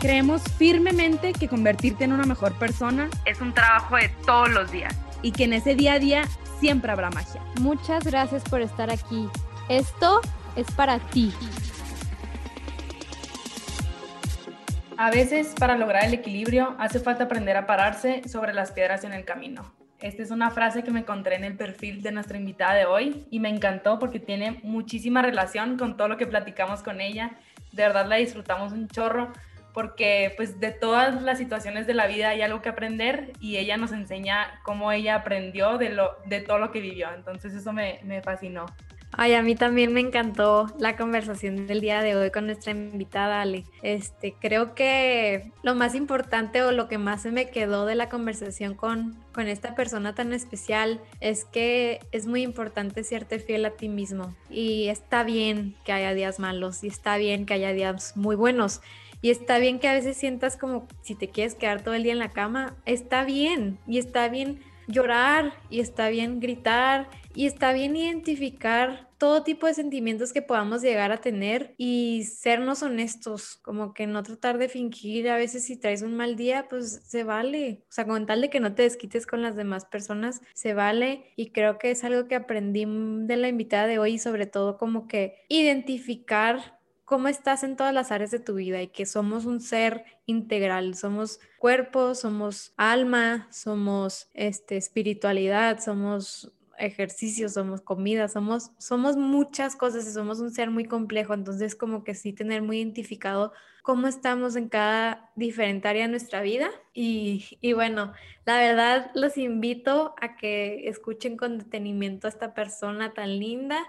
Creemos firmemente que convertirte en una mejor persona es un trabajo de todos los días y que en ese día a día siempre habrá magia. Muchas gracias por estar aquí. Esto es para ti. A veces para lograr el equilibrio hace falta aprender a pararse sobre las piedras en el camino. Esta es una frase que me encontré en el perfil de nuestra invitada de hoy y me encantó porque tiene muchísima relación con todo lo que platicamos con ella. De verdad la disfrutamos un chorro porque pues de todas las situaciones de la vida hay algo que aprender y ella nos enseña cómo ella aprendió de, lo, de todo lo que vivió. Entonces eso me, me fascinó. Ay, a mí también me encantó la conversación del día de hoy con nuestra invitada Ale. Este, creo que lo más importante o lo que más se me quedó de la conversación con, con esta persona tan especial es que es muy importante serte fiel a ti mismo. Y está bien que haya días malos y está bien que haya días muy buenos. Y está bien que a veces sientas como si te quieres quedar todo el día en la cama, está bien. Y está bien llorar y está bien gritar y está bien identificar todo tipo de sentimientos que podamos llegar a tener y sernos honestos, como que no tratar de fingir a veces si traes un mal día, pues se vale, o sea, con tal de que no te desquites con las demás personas, se vale y creo que es algo que aprendí de la invitada de hoy sobre todo como que identificar cómo estás en todas las áreas de tu vida y que somos un ser integral, somos cuerpo, somos alma, somos este, espiritualidad, somos ejercicio, somos comida, somos, somos muchas cosas y somos un ser muy complejo, entonces como que sí tener muy identificado cómo estamos en cada diferente área de nuestra vida. Y, y bueno, la verdad los invito a que escuchen con detenimiento a esta persona tan linda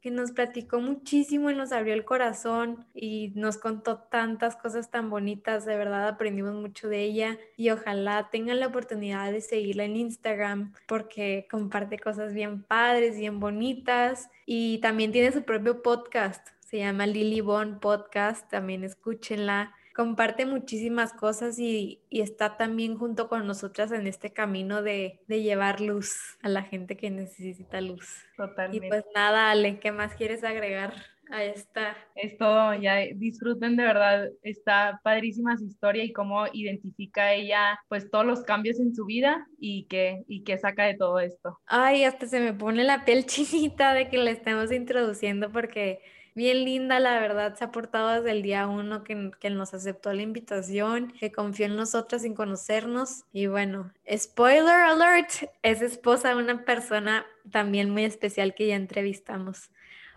que nos platicó muchísimo y nos abrió el corazón y nos contó tantas cosas tan bonitas, de verdad aprendimos mucho de ella y ojalá tengan la oportunidad de seguirla en Instagram porque comparte cosas bien padres, bien bonitas y también tiene su propio podcast, se llama Lily Bond Podcast, también escúchenla comparte muchísimas cosas y, está también junto con nosotras en este camino de, llevar luz a la gente que necesita luz. Totalmente. Y pues nada, Ale, ¿qué más quieres agregar a esta? Es todo, ya disfruten de verdad, está padrísima su historia y cómo identifica ella pues todos los cambios en su vida y que, y que saca de todo esto. Ay, hasta se me pone la piel chinita de que la estemos introduciendo porque bien linda, la verdad, se ha portado desde el día uno que, que, nos aceptó la invitación, que confió en nosotras sin conocernos. Y bueno, spoiler alert, es esposa de una persona también muy especial que ya entrevistamos.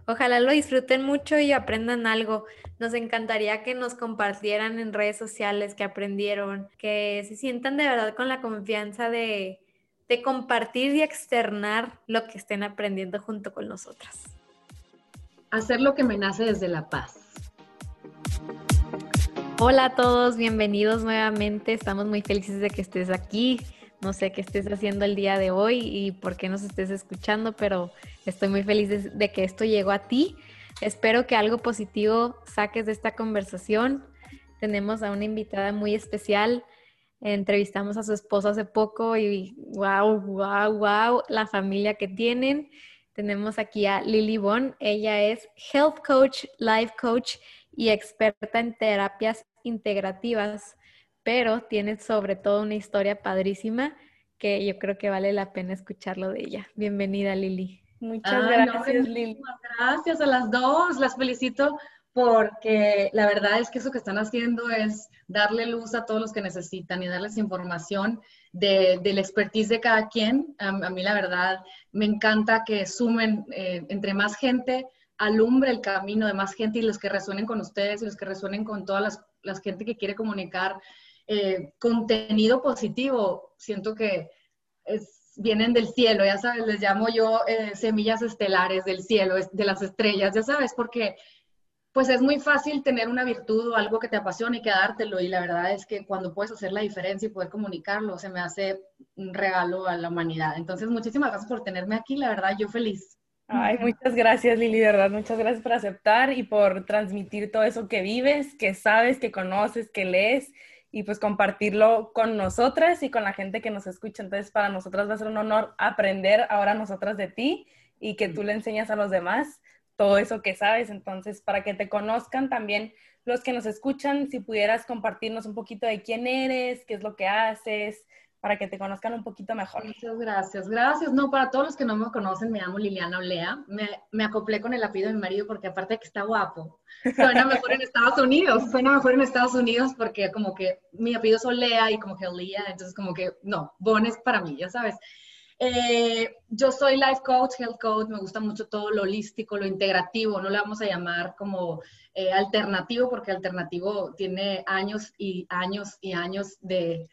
Ojalá lo disfruten mucho y aprendan algo. Nos encantaría que nos compartieran en redes sociales que aprendieron, que se sientan de verdad con la confianza de, de compartir y externar lo que estén aprendiendo junto con nosotras hacer lo que me nace desde la paz. Hola a todos, bienvenidos nuevamente. Estamos muy felices de que estés aquí. No sé qué estés haciendo el día de hoy y por qué nos estés escuchando, pero estoy muy feliz de, que esto llegó a ti. Espero que algo positivo saques de esta conversación. Tenemos a una invitada muy especial. Entrevistamos a su esposo hace poco y wow, wow, wow, la familia que tienen. Tenemos aquí a Lily Bon. Ella es Health Coach, Life Coach y experta en terapias integrativas, pero tiene sobre todo una historia padrísima que yo creo que vale la pena escucharlo de ella. Bienvenida, Lili. Muchas gracias, Lili. Gracias a las dos. Las felicito porque la verdad es que eso que están haciendo es darle luz a todos los que necesitan y darles información de, la expertise de cada quien. A, mí la verdad me encanta que sumen eh, entre más gente, alumbre el camino de más gente y los que resuenen con ustedes y los que resuenen con todas las, las gente que quiere comunicar eh, contenido positivo. Siento que vienen del cielo, ya sabes, les llamo yo eh, semillas estelares del cielo, de las estrellas, ya sabes, porque pues es muy fácil tener una virtud o algo que te apasione y quedártelo. Y la verdad es que cuando puedes hacer la diferencia y poder comunicarlo, se me hace un regalo a la humanidad. Entonces, muchísimas gracias por tenerme aquí. La verdad, yo feliz. Ay, muchas gracias, Lili, de verdad. Muchas gracias por aceptar y por transmitir todo eso que vives, que sabes, que conoces, que lees y pues compartirlo con nosotras y con la gente que nos escucha. Entonces, para nosotras va a ser un honor aprender ahora nosotras de ti y que tú le enseñas a los demás todo eso que sabes. Entonces, para que te conozcan también los que nos escuchan, si pudieras compartirnos un poquito de quién eres, qué es lo que haces, para que te conozcan un poquito mejor. Muchas gracias, gracias. No, para todos los que no me conocen, me llamo Liliana Olea. Me, me acoplé con el apellido de mi marido porque aparte que está guapo, suena mejor en Estados Unidos, suena mejor en Estados Unidos porque como que mi apellido es Olea y como que Olea, entonces como que no, Bon es para mí, ya sabes. Eh, yo soy life coach, health coach, me gusta mucho todo lo holístico, lo integrativo, no le vamos a llamar como eh, alternativo porque alternativo tiene años y años y años de,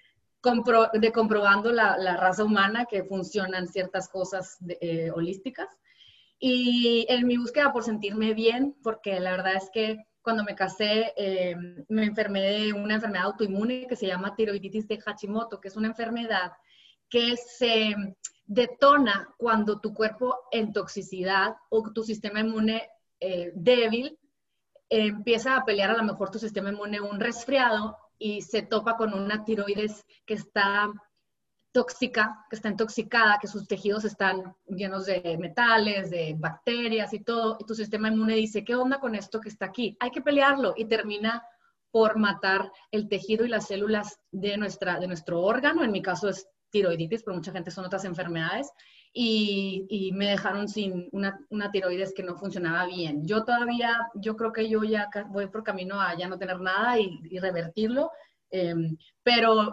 de comprobando la, la, raza humana que funcionan ciertas cosas eh, holísticas. Y en mi búsqueda por sentirme bien, porque la verdad es que cuando me casé me enfermé de una enfermedad autoinmune que se llama tiroiditis de Hashimoto, que es una enfermedad que se detona cuando tu cuerpo en toxicidad o tu sistema inmune eh, débil empieza a pelear a lo mejor tu sistema inmune un resfriado y se topa con una tiroides que está tóxica, que está intoxicada, que sus tejidos están llenos de metales, de bacterias y todo, y tu sistema inmune dice, ¿qué onda con esto que está aquí? Hay que pelearlo y termina por matar el tejido y las células de, nuestra, de nuestro órgano, en mi caso es tiroiditis, pero mucha gente son otras enfermedades, y, me dejaron sin una, una, tiroides que no funcionaba bien. Yo todavía, yo creo que yo ya voy por camino a ya no tener nada y, revertirlo, em, pero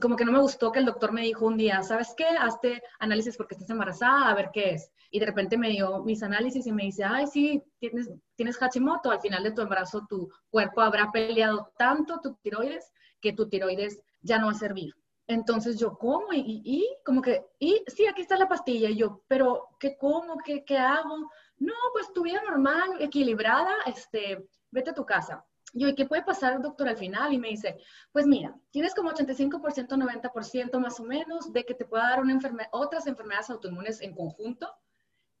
como que no me gustó que el doctor me dijo un día, ¿sabes qué? Hazte análisis porque estás embarazada, a ver qué es. Y de repente me dio mis análisis y me dice, ay, sí, tienes, tienes Hashimoto, al final de tu embarazo tu cuerpo habrá peleado tanto tu tiroides que tu tiroides ya no va a servir. Entonces yo, ¿cómo? Y, y, como que, y sí, aquí está la pastilla. Y yo, pero ¿qué como? ¿Qué, qué hago? No, pues tu vida normal, equilibrada, este, vete a tu casa. Yo, ¿y qué puede pasar, doctor, al final? Y me dice, pues mira, tienes como 85%, 90% más o menos de que te pueda dar una enfermedad, otras enfermedades autoinmunes en conjunto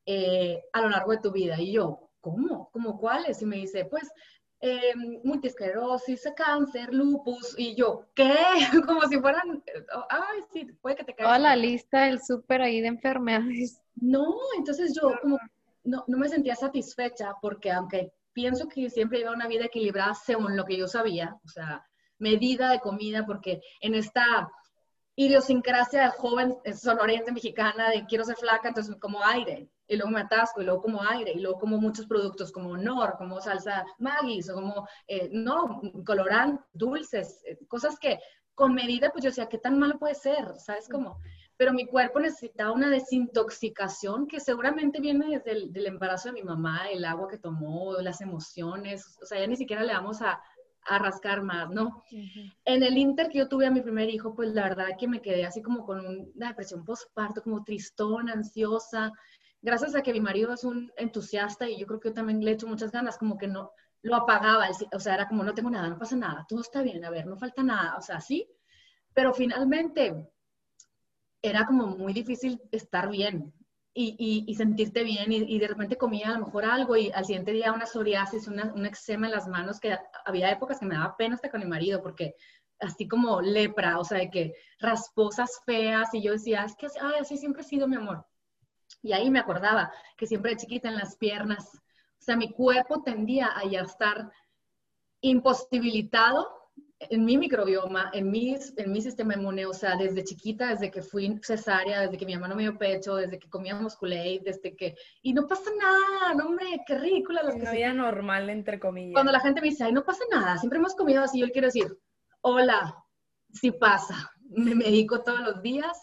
eh, a lo largo de tu vida. Y yo, ¿cómo? ¿Cómo cuáles? Y me dice, pues eh, multiesclerosis, cáncer, lupus, y yo, ¿qué? Como si fueran, ay, sí, puede que te caiga. Toda la lista del súper ahí de enfermedades. No, entonces yo como no, no me sentía satisfecha porque aunque pienso que siempre iba una vida equilibrada según lo que yo sabía, o sea, medida de comida, porque en esta idiosincrasia de joven sonorense mexicana de quiero ser flaca, entonces como aire, y luego me atasco, y luego como aire, y luego como muchos productos como Nor, como salsa Maggis, o como, eh, no, colorant, dulces, eh, cosas que con medida, pues yo decía, ¿qué tan malo puede ser? ¿Sabes cómo? Pero mi cuerpo necesitaba una desintoxicación que seguramente viene desde el del embarazo de mi mamá, el agua que tomó, las emociones, o sea, ya ni siquiera le vamos a, a rascar más, ¿no? En el inter que yo tuve a mi primer hijo, pues la verdad que me quedé así como con una depresión postparto, como tristón, ansiosa, gracias a que mi marido es un entusiasta y yo creo que yo también le he hecho muchas ganas, como que no lo apagaba, o sea, era como no tengo nada, no pasa nada, todo está bien, a ver, no falta nada, o sea, sí, pero finalmente era como muy difícil estar bien y, y, sentirte bien y, de repente comía a lo mejor algo y al siguiente día una psoriasis, una, un eczema en las manos que había épocas que me daba pena hasta con mi marido porque así como lepra, o sea, de que rasposas feas y yo decía, es que así siempre ha sido mi amor. Y ahí me acordaba que siempre de chiquita en las piernas, o sea, mi cuerpo tendía a ya estar imposibilitado en mi microbioma, en mi, en mi sistema inmune, o sea, desde chiquita, desde que fui cesárea, desde que mi mamá no me dio pecho, desde que comíamos kool desde que... Y no pasa nada, no, hombre, qué ridícula las no había normal, entre comillas. Cuando la gente me dice, ay, no pasa nada, siempre hemos comido así, yo le quiero decir, hola, sí pasa, me medico todos los días,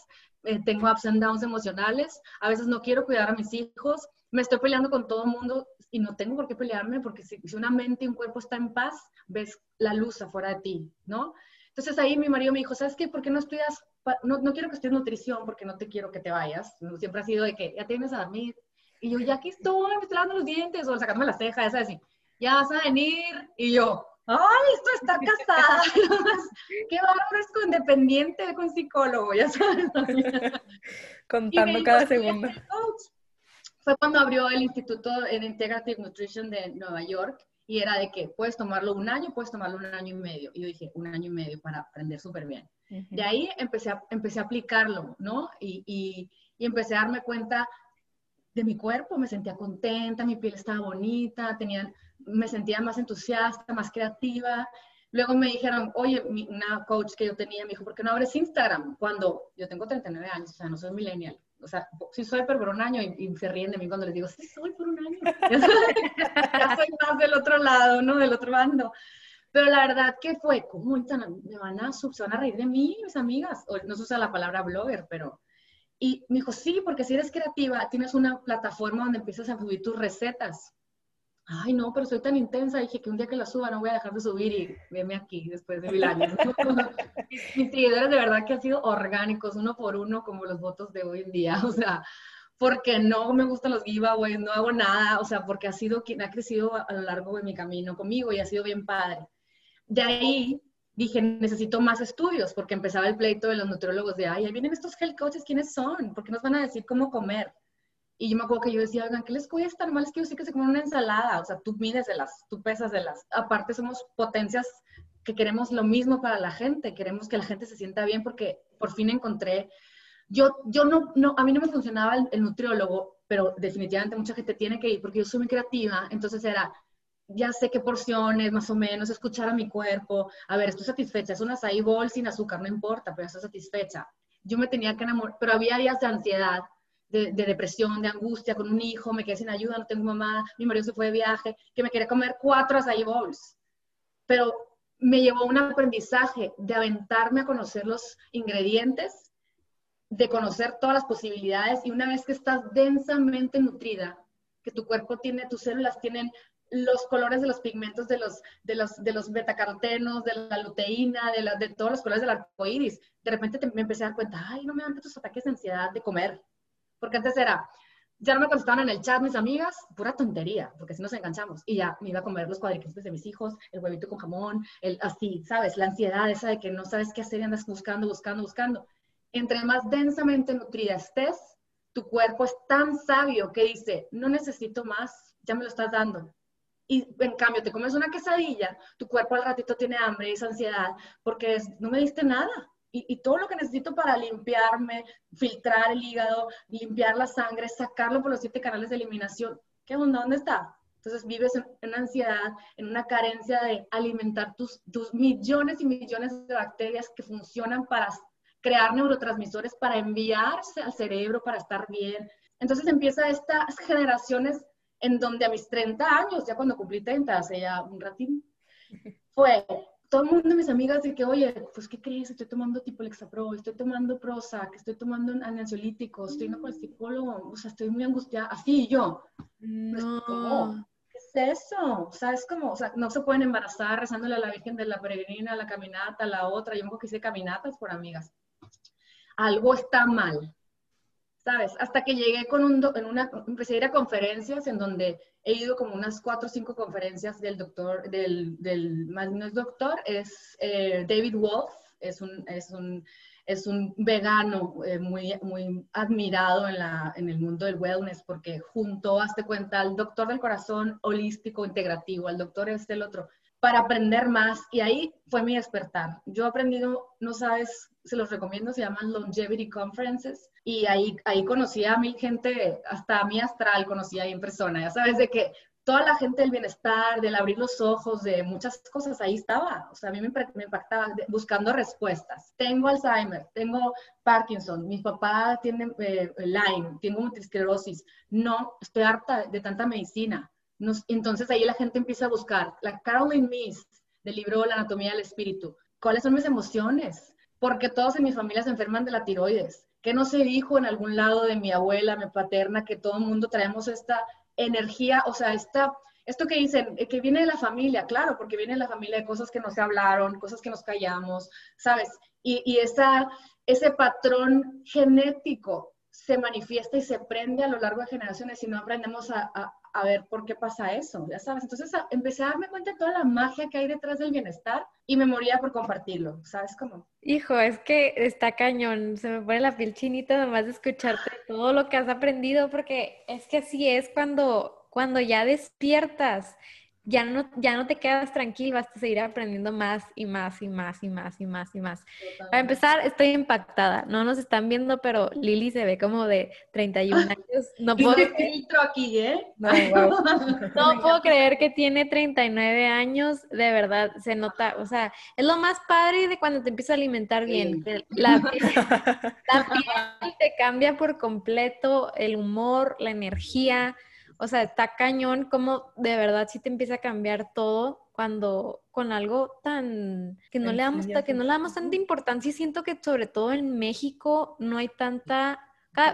eh, tengo ups and downs emocionales, a veces no quiero cuidar a mis hijos, me estoy peleando con todo el mundo y no tengo por qué pelearme porque si, una mente y un cuerpo está en paz, ves la luz afuera de ti, ¿no? Entonces ahí mi marido me dijo, ¿sabes qué? ¿Por qué no estudias? No, no quiero que estudies nutrición porque no te quiero que te vayas. Siempre ha sido de que ya tienes a dormir. Y yo, ya aquí estoy, me estoy lavando los dientes o sacándome las cejas, así. ya vas a venir. Y yo, ¡ay, esto está casada! ¡Qué bárbaro es con dependiente, con psicólogo! Ya sabes. Contando cada segundo. Fue cuando abrió el Instituto en Integrative Nutrition de Nueva York y era de que puedes tomarlo un año, puedes tomarlo un año y medio. Y yo dije, un año y medio para aprender súper bien. De ahí empecé a, empecé a aplicarlo, ¿no? Y, y, y, empecé a darme cuenta de mi cuerpo, me sentía contenta, mi piel estaba bonita, tenía, me sentía más entusiasta, más creativa. Luego me dijeron, oye, una coach que yo tenía me dijo, ¿por qué no abres Instagram? Cuando yo tengo 39 años, o sea, no soy millennial o sea, sí soy, pero por un año, y, se ríen de mí cuando les digo, sí soy por un año. ya soy más del otro lado, ¿no? Del otro bando. Pero la verdad que fue, ¿cómo me van a, se van a reír de mí, mis amigas? O, no se usa la palabra blogger, pero... Y me dijo, sí, porque si eres creativa, tienes una plataforma donde empiezas a subir tus recetas ay, no, pero soy tan intensa, dije que un día que la suba no voy a dejar de subir y veme aquí después de mil años. mis, seguidores de verdad que han sido orgánicos, uno por uno, como los votos de hoy en día, o sea, porque no me gustan los giveaways, no hago nada, o sea, porque ha sido quien ha crecido a, lo largo de mi camino conmigo y ha sido bien padre. De ahí dije, necesito más estudios, porque empezaba el pleito de los nutriólogos de, ay, ahí vienen estos health coaches, ¿quiénes son? ¿Por qué nos van a decir cómo comer? Y yo me acuerdo que yo decía, oigan, ¿qué les cuesta? Normal es que yo sí que se comen una ensalada, o sea, tú mides de las, tú pesas de las. Aparte somos potencias que queremos lo mismo para la gente, queremos que la gente se sienta bien porque por fin encontré, yo, yo no, no, a mí no me funcionaba el, nutriólogo, pero definitivamente mucha gente tiene que ir porque yo soy muy creativa, entonces era, ya sé qué porciones, más o menos, escuchar a mi cuerpo, a ver, estoy satisfecha, es una acai bowl sin azúcar, no importa, pero estoy satisfecha. Yo me tenía que enamorar, pero había días de ansiedad de, depresión, de angustia con un hijo, me quedé sin ayuda, no tengo mamá, mi marido se fue de viaje, que me quería comer cuatro acai bowls. Pero me llevó un aprendizaje de aventarme a conocer los ingredientes, de conocer todas las posibilidades y una vez que estás densamente nutrida, que tu cuerpo tiene, tus células tienen los colores de los pigmentos de los, de los, de los betacarotenos, de la luteína, de, la, de todos los colores del arco iris. De repente me empecé a dar cuenta, ay, no me dan estos ataques de ansiedad de comer. Porque antes era, ya no me contestaban en el chat mis amigas, pura tontería, porque si nos enganchamos. Y ya me iba a comer los cuadritos de mis hijos, el huevito con jamón, el así, ¿sabes? La ansiedad esa de que no sabes qué hacer y andas buscando, buscando, buscando. Entre más densamente nutrida estés, tu cuerpo es tan sabio que dice, no necesito más, ya me lo estás dando. Y en cambio, te comes una quesadilla, tu cuerpo al ratito tiene hambre y esa ansiedad, porque no me diste nada y, todo lo que necesito para limpiarme, filtrar el hígado, limpiar la sangre, sacarlo por los siete canales de eliminación. ¿Qué onda? ¿Dónde está? Entonces vives en, ansiedad, en una carencia de alimentar tus, tus millones y millones de bacterias que funcionan para crear neurotransmisores, para enviarse al cerebro, para estar bien. Entonces empieza estas generaciones en donde a mis 30 años, ya cuando cumplí 30, hace ya un ratín, fue todo el mundo, mis amigas, de que, oye, pues, ¿qué crees? Estoy tomando tipo Lexapro, estoy tomando Prozac, estoy tomando ansiolíticos, estoy yendo con el psicólogo, o sea, estoy muy angustiada, así, yo. No. ¿Qué es eso? O sea, es como, o sea, no se pueden embarazar rezándole a la Virgen de la Peregrina, la caminata, la otra, yo me hice caminatas por amigas. Algo está mal. ¿sabes? Hasta que llegué con un, en una, empecé a ir a conferencias en donde he ido como unas cuatro o cinco conferencias del doctor, del, del más no es doctor, es eh, David Wolf, es un, es un, es un vegano eh, muy, muy admirado en, la, en el mundo del wellness porque juntó, hazte cuenta, al doctor del corazón holístico integrativo, al doctor este, el otro, para aprender más y ahí fue mi despertar. Yo he aprendido, no sabes, se los recomiendo, se llaman Longevity Conferences y ahí, ahí conocí a mi gente, hasta a mi astral conocí ahí en persona, ya sabes, de que toda la gente del bienestar, del abrir los ojos, de muchas cosas, ahí estaba. O sea, a mí me, me impactaba buscando respuestas. Tengo Alzheimer, tengo Parkinson, mi papá tiene eh, Lyme, tengo multisclerosis. No, estoy harta de tanta medicina. entonces ahí la gente empieza a buscar. La Caroline Miss, del libro La anatomía del espíritu. ¿Cuáles son mis emociones? Porque todos en mi familia se enferman de la tiroides que no se dijo en algún lado de mi abuela, mi paterna, que todo el mundo traemos esta energía, o sea, esta, esto que dicen, eh, que viene de la familia, claro, porque viene de la familia de cosas que no se hablaron, cosas que nos callamos, ¿sabes? Y, y esa, ese patrón genético se manifiesta y se prende a lo largo de generaciones si no aprendemos a, a ver por qué pasa eso, ya sabes. Entonces empecé a darme cuenta de toda la magia que hay detrás del bienestar y me moría por compartirlo, ¿sabes cómo? Hijo, es que está cañón, se me pone la piel chinita nomás de escucharte todo lo que has aprendido, porque es que así es cuando, cuando ya despiertas ya no, ya no te quedas tranquilo, vas a seguir aprendiendo más y más y más y más y más y más. Para empezar, estoy impactada. No nos están viendo, pero Lili se ve como de 31 años. No puedo, filtro aquí, ¿eh? No, no puedo creer que tiene 39 años. De verdad, se nota. O sea, es lo más padre de cuando te empiezas a alimentar bien. La la piel te cambia por completo, el humor, la energía o sea, está cañón como de verdad sí te empieza a cambiar todo cuando con algo tan que no le damos que no le damos tanta importancia. Y siento que sobre todo en México no hay tanta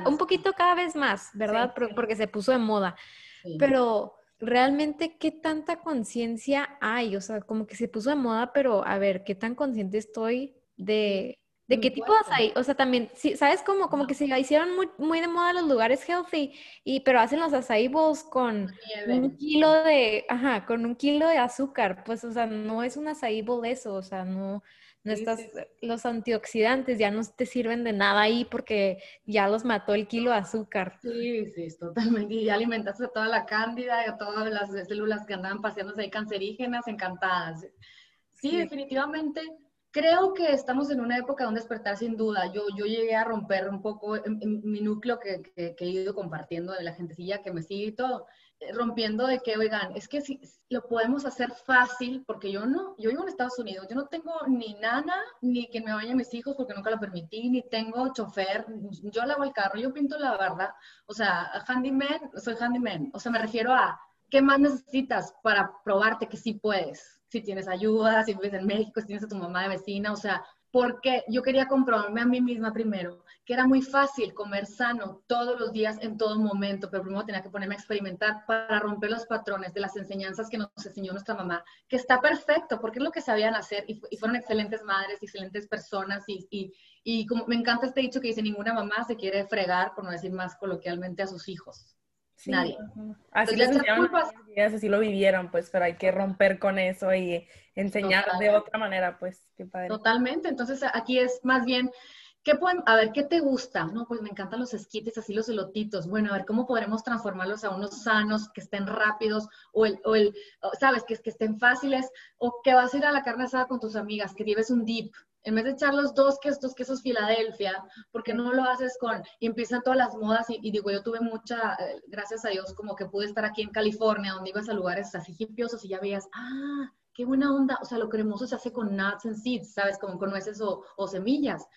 un poquito cada vez más, ¿verdad? Porque se puso de moda. Pero realmente qué tanta conciencia hay, o sea, como que se puso de moda, pero a ver, qué tan consciente estoy de ¿De qué tipo de açaí? O sea, también, sí, ¿sabes cómo? Como que se hicieron muy, muy de moda los lugares healthy, y, pero hacen los açaí bowls con un kilo de, ajá, con un kilo de azúcar. Pues, o sea, no es un açaí bowl eso, o sea, no, no estás, los antioxidantes ya no te sirven de nada ahí porque ya los mató el kilo de azúcar. Sí, sí, totalmente. Y ya alimentaste a toda la cándida y a todas las células que andaban paseándose ahí cancerígenas, encantadas. sí. definitivamente Creo que estamos en una época de un despertar sin duda. Yo, yo llegué a romper un poco en, mi núcleo que, he ido compartiendo de la gentecilla que me sigue y todo, eh, rompiendo de que, oigan, es que si lo podemos hacer fácil, porque yo no, yo vivo en Estados Unidos, yo no tengo ni nana, ni que me vayan mis hijos porque nunca lo permití, ni tengo chofer, yo lavo el carro, yo pinto la barda, o sea, handyman, soy handyman, o sea, me refiero a, ¿qué más necesitas para probarte que sí puedes? si tienes ayuda, si vives en México, si tienes a tu mamá de vecina, o sea, porque yo quería comprobarme a mí misma primero, que era muy fácil comer sano todos los días, en todo momento, pero primero tenía que ponerme a experimentar para romper los patrones de las enseñanzas que nos enseñó nuestra mamá, que está perfecto, porque es lo que sabían hacer y, fueron excelentes madres, excelentes personas y, y, y como me encanta este dicho que dice, ninguna mamá se quiere fregar, por no decir más coloquialmente, a sus hijos. Nadie. Así, así lo vivieron, pues, pero hay que romper con eso y enseñar de otra manera, pues, qué padre. Totalmente, entonces aquí es más bien, ¿qué pueden, a ver, qué te gusta? No, pues me encantan los esquites, así los elotitos. Bueno, a ver, ¿cómo podremos transformarlos a unos sanos, que estén rápidos, o el, o el ¿sabes? Que, que estén fáciles, o que vas a ir a la carne asada con tus amigas, que lleves un dip, en vez de echar los dos quesos, quesos Filadelfia, porque no lo haces con, y empiezan todas las modas, y, digo, yo tuve mucha, eh, gracias a Dios, como que pude estar aquí en California, donde ibas a lugares así hipiosos y ya veías, ah, qué buena onda, o sea, lo cremoso se hace con nuts and seeds, ¿sabes? Como con nueces o, semillas.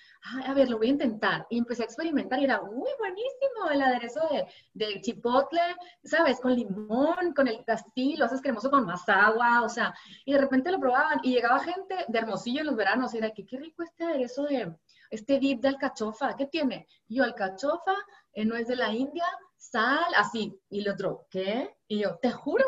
a ver, lo voy a intentar. Y empecé a experimentar y era, uy, buenísimo, el aderezo de, chipotle, ¿sabes? Con limón, con el castillo, lo haces cremoso con más agua, o sea, y de repente lo probaban y llegaba gente de Hermosillo en los veranos y era, que qué rico este aderezo de, este dip de alcachofa, ¿qué tiene? yo, alcachofa, eh, no es de la India, sal, así. Y el otro, ¿qué? Y yo, te juro,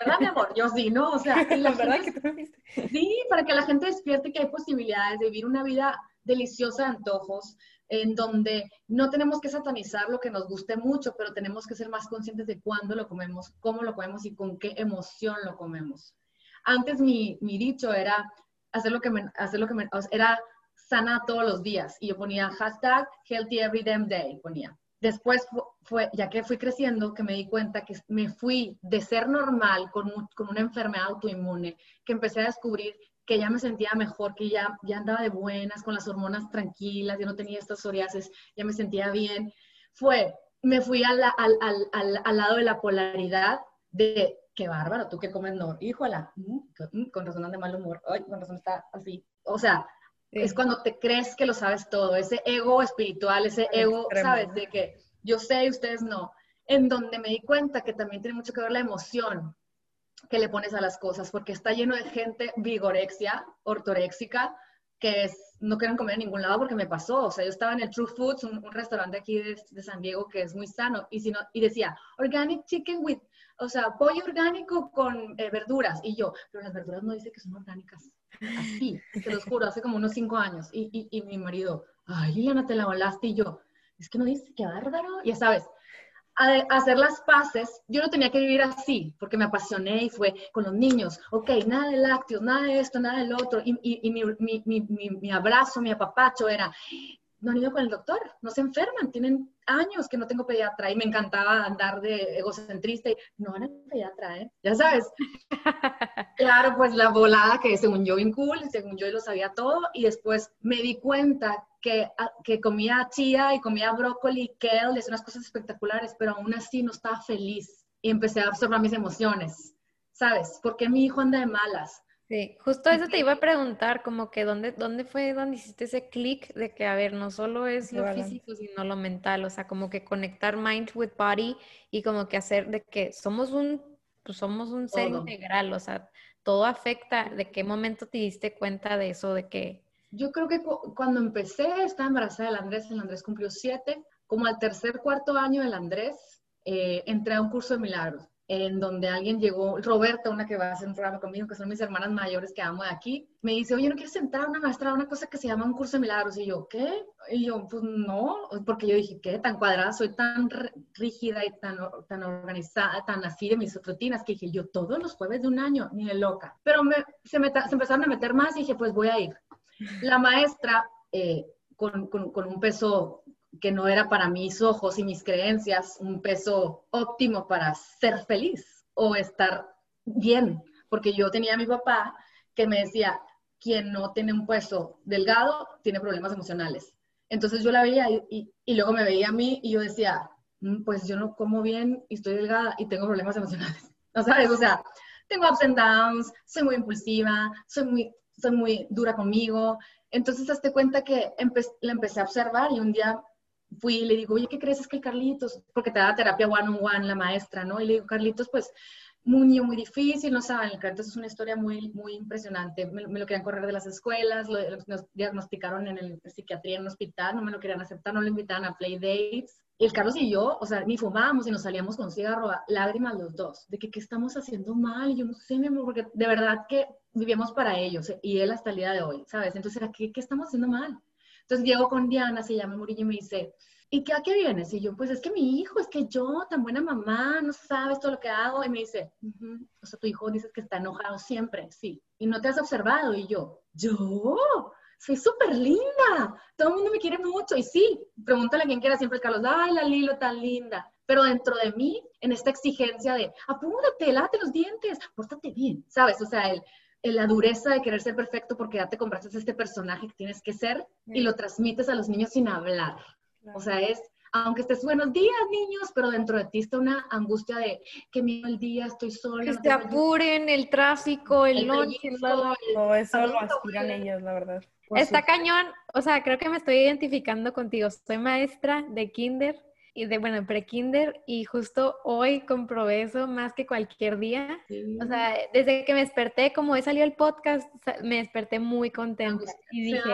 ¿verdad, mi amor? Yo sí, ¿no? O sea, la, verdad que tú viste. Sí, para que la gente despierte que hay posibilidades de vivir una vida deliciosa de antojos, en donde no tenemos que satanizar lo que nos guste mucho, pero tenemos que ser más conscientes de cuándo lo comemos, cómo lo comemos y con qué emoción lo comemos. Antes mi, mi dicho era hacer lo que me, hacer lo que me, era sana todos los días y yo ponía hashtag healthy every damn day, ponía. Después fue, ya que fui creciendo, que me di cuenta que me fui de ser normal con, con una enfermedad autoinmune, que empecé a descubrir que ya me sentía mejor, que ya, ya andaba de buenas, con las hormonas tranquilas, ya no tenía estas psoriasis, ya me sentía bien. Fue, me fui al, al, al, al lado de la polaridad de, qué bárbaro, tú que comes no, híjola, mm, mm, con razón de mal humor, ay, con razón está así. O sea, es cuando te crees que lo sabes todo, ese ego espiritual, ese ego, ¿sabes? De que yo sé y ustedes no. En donde me di cuenta que también tiene mucho que ver la emoción que le pones a las cosas, porque está lleno de gente vigorexia, ortoréxica, que es, no quieren comer en ningún lado porque me pasó. O sea, yo estaba en el True Foods, un, restaurante aquí de, San Diego que es muy sano, y, si no, y decía, organic chicken with, o sea, pollo orgánico con eh, verduras. Y yo, pero las verduras no dice que son orgánicas. Así, te lo juro, hace como unos cinco años. Y, y, y mi marido, ay, Liliana, te la volaste. Y yo, es que no dice, qué bárbaro. Ya sabes, a, hacer las paces, yo no tenía que vivir así, porque me apasioné y fue con los niños, ok, nada de lácteos, nada de esto, nada del otro, y, y- y mi- mi- mi- mi abrazo, mi apapacho era, no han ido con el doctor, no se enferman, tienen años que no tengo pediatra, y me encantaba andar de egocentrista, y no van a pediatra, ¿eh? Ya sabes, Claro, pues la volada que según yo bien cool, según yo lo sabía todo y después me di cuenta que, ah, que comía chía y comía brócoli, kale, es unas cosas espectaculares, pero aún así no estaba feliz y empecé a observar mis emociones, ¿sabes? Porque mi hijo anda de malas. Sí, justo eso te iba a preguntar, como que dónde, dónde fue donde hiciste ese clic de que, a ver, no solo es lo balance. físico, sino lo mental, o sea, como que conectar mind with body y como que hacer de que somos un, pues somos un ser Todo. integral, o sea, todo afecta, ¿de qué momento te diste cuenta de eso, de que, Yo creo que cu- cuando empecé, estaba embarazada del Andrés, el Andrés cumplió siete, como al tercer, cuarto año del Andrés, eh, entré a un curso de milagros, en donde alguien llegó, Roberta, una que va a hacer un programa conmigo, que son mis hermanas mayores que amo de aquí, me dice, oye, ¿no quieres entrar a una maestra a una cosa que se llama un curso de milagros? Y yo, ¿qué? Y yo, pues no, porque yo dije, ¿qué? Tan cuadrada, soy tan rígida y tan, tan organizada, tan así de mis rutinas, que dije, yo todos los jueves de un año, ni de loca. Pero me, se, meta- se empezaron a meter más y dije, pues voy a ir. La maestra, eh, con, con- con un peso que no era para mis ojos y mis creencias, un peso óptimo para ser feliz o estar bien, porque yo tenía a mi papá que me decía, quien no tiene un peso delgado tiene problemas emocionales. Entonces yo la veía y, y- luego me veía a mí y yo decía, "Mm, pues yo no como bien y estoy delgada y tengo problemas emocionales. ¿No sabes? O sea, tengo ups and downs, soy muy impulsiva, soy muy, soy muy dura conmigo. Entonces, hazte cuenta que empe- la empecé a observar y un día fui y le digo, oye, ¿qué crees? Es que el Carlitos, porque te da terapia one on one la maestra, ¿no? Y le digo, Carlitos, pues, muy, muy difícil, no saben, el Carlitos es una historia muy, muy impresionante. Me, me lo querían correr de las escuelas, lo, nos diagnosticaron en el psiquiatría en un hospital, no me lo querían aceptar, no lo invitaban a play dates. El Carlos y yo, o sea, ni fumábamos y nos salíamos con cigarro, lágrimas los dos, de que qué estamos haciendo mal. Yo no sé, mi amor, porque de verdad que vivíamos para ellos y él hasta el día de hoy, ¿sabes? Entonces, ¿qué, qué estamos haciendo mal? Entonces llego con Diana, se llama Murillo, y me dice, ¿y qué, a qué vienes? Y yo, pues es que mi hijo, es que yo, tan buena mamá, no sabes todo lo que hago. Y me dice, "Ujú, o sea, tu hijo dices que está enojado siempre, sí. Y no te has observado. Y yo, ¿yo? Soy súper linda. Todo el mundo me quiere mucho. Y sí, pregúntale a quien quiera siempre, Carlos, ay, la Lilo tan linda. Pero dentro de mí, en esta exigencia de, apúrate, lávate los dientes, pórtate bien, ¿sabes? O sea, el- la dureza de querer ser perfecto porque ya te compraste este personaje que tienes que ser y lo transmites a los niños sin hablar. O sea, es, aunque estés buenos días, niños, pero dentro de ti está una angustia de que miedo el día, estoy sola. que no ayuda". apuren, el tráfico, el la. Todo eso lo aspiran ellos, la verdad. Por Está cañón, o sea, creo que me estoy identificando contigo. Soy maestra de kinder y de, bueno, pre-kinder y justo hoy comprobé eso más que cualquier día. Sí. O sea, desde que me desperté, como hoy salió el podcast, me desperté muy contenta y dije,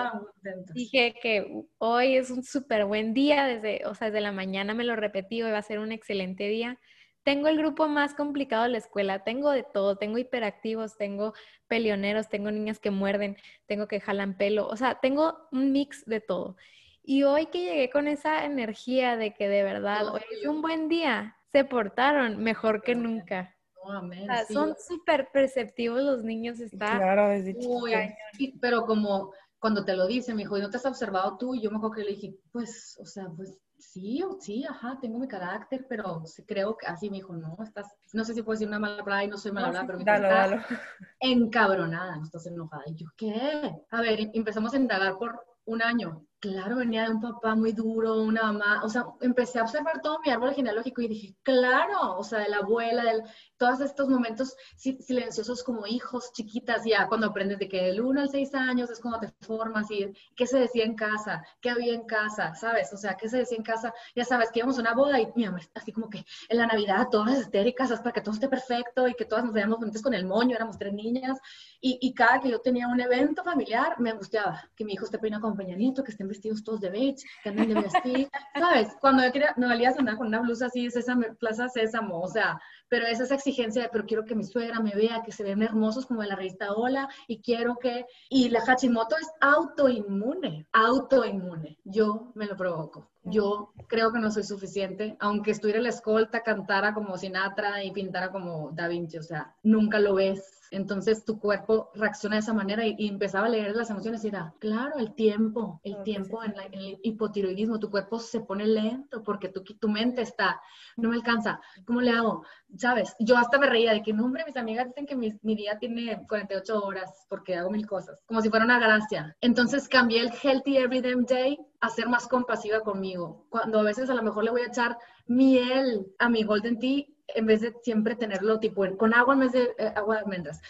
dije que hoy es un súper buen día, desde, o sea, desde la mañana me lo repetí, hoy va a ser un excelente día. Tengo el grupo más complicado de la escuela, tengo de todo, tengo hiperactivos, tengo peleoneros, tengo niñas que muerden, tengo que jalan pelo, o sea, tengo un mix de todo. Y hoy que llegué con esa energía de que de verdad hoy es un buen día, se portaron mejor que nunca. No, amén, O sea, sí. son súper perceptivos los niños, está Claro, desde Uy, sí, pero como cuando te lo dice, me dijo, ¿y no te has observado tú? Y yo me acuerdo que le dije, pues, o sea, pues sí, o- sí, ajá, tengo mi carácter, pero creo que así me dijo, no, estás, no sé si puedo decir una mala palabra y no soy mala No, palabra, pero me dijo, dalo, estás dalo. encabronada, no estás enojada. Y yo, ¿qué? A ver, y- empezamos a indagar por un año. Claro, venía de un papá muy duro, una mamá, o sea, empecé a observar todo mi árbol genealógico y dije, claro, o sea, de la abuela, de todos estos momentos si- silenciosos como hijos, chiquitas, ya cuando aprendes de que del 1 al 6 años es cuando te formas y qué se decía en casa, qué había en casa, ¿sabes? O sea, qué se decía en casa, ya sabes, que íbamos a una boda y mi mamá, así como que en la Navidad todas histéricas, para que todo esté perfecto y que todas nos veamos bonitas con el moño, éramos tres niñas, y, y cada que yo tenía un evento familiar, me angustiaba que mi hijo esté peinado con Peña Nieto, que esté en vestidos todos de beige, que anden de vestir, ¿sabes? Cuando yo quería, no valía andar con una blusa así, Sésamo, Plaza Sésamo, o sea, pero es esa exigencia de, pero quiero que mi suegra me vea, que se ven hermosos como en la revista Hola, y quiero que, y la Hachimoto es autoinmune, autoinmune, yo me lo provoco. Yo creo que no soy suficiente, aunque estuviera la escolta, cantara como Sinatra y pintara como Da Vinci, o sea, nunca lo ves entonces tu cuerpo reacciona de esa manera y, empezaba a leer las emociones y era, claro, el tiempo, el tiempo en, el hipotiroidismo, tu cuerpo se pone lento porque tu, tu mente está, no me alcanza, ¿cómo le hago? ¿Sabes? Yo hasta me reía de que, no, hombre, mis amigas dicen que mi, mi día tiene 48 horas porque hago mil cosas, como si fuera una gracia. Entonces cambié el Healthy Every Day a ser más compasiva conmigo. Cuando a veces a lo mejor le voy a echar miel a mi Golden Tea, en vez de siempre tenerlo tipo con agua en vez de eh, agua de almendras.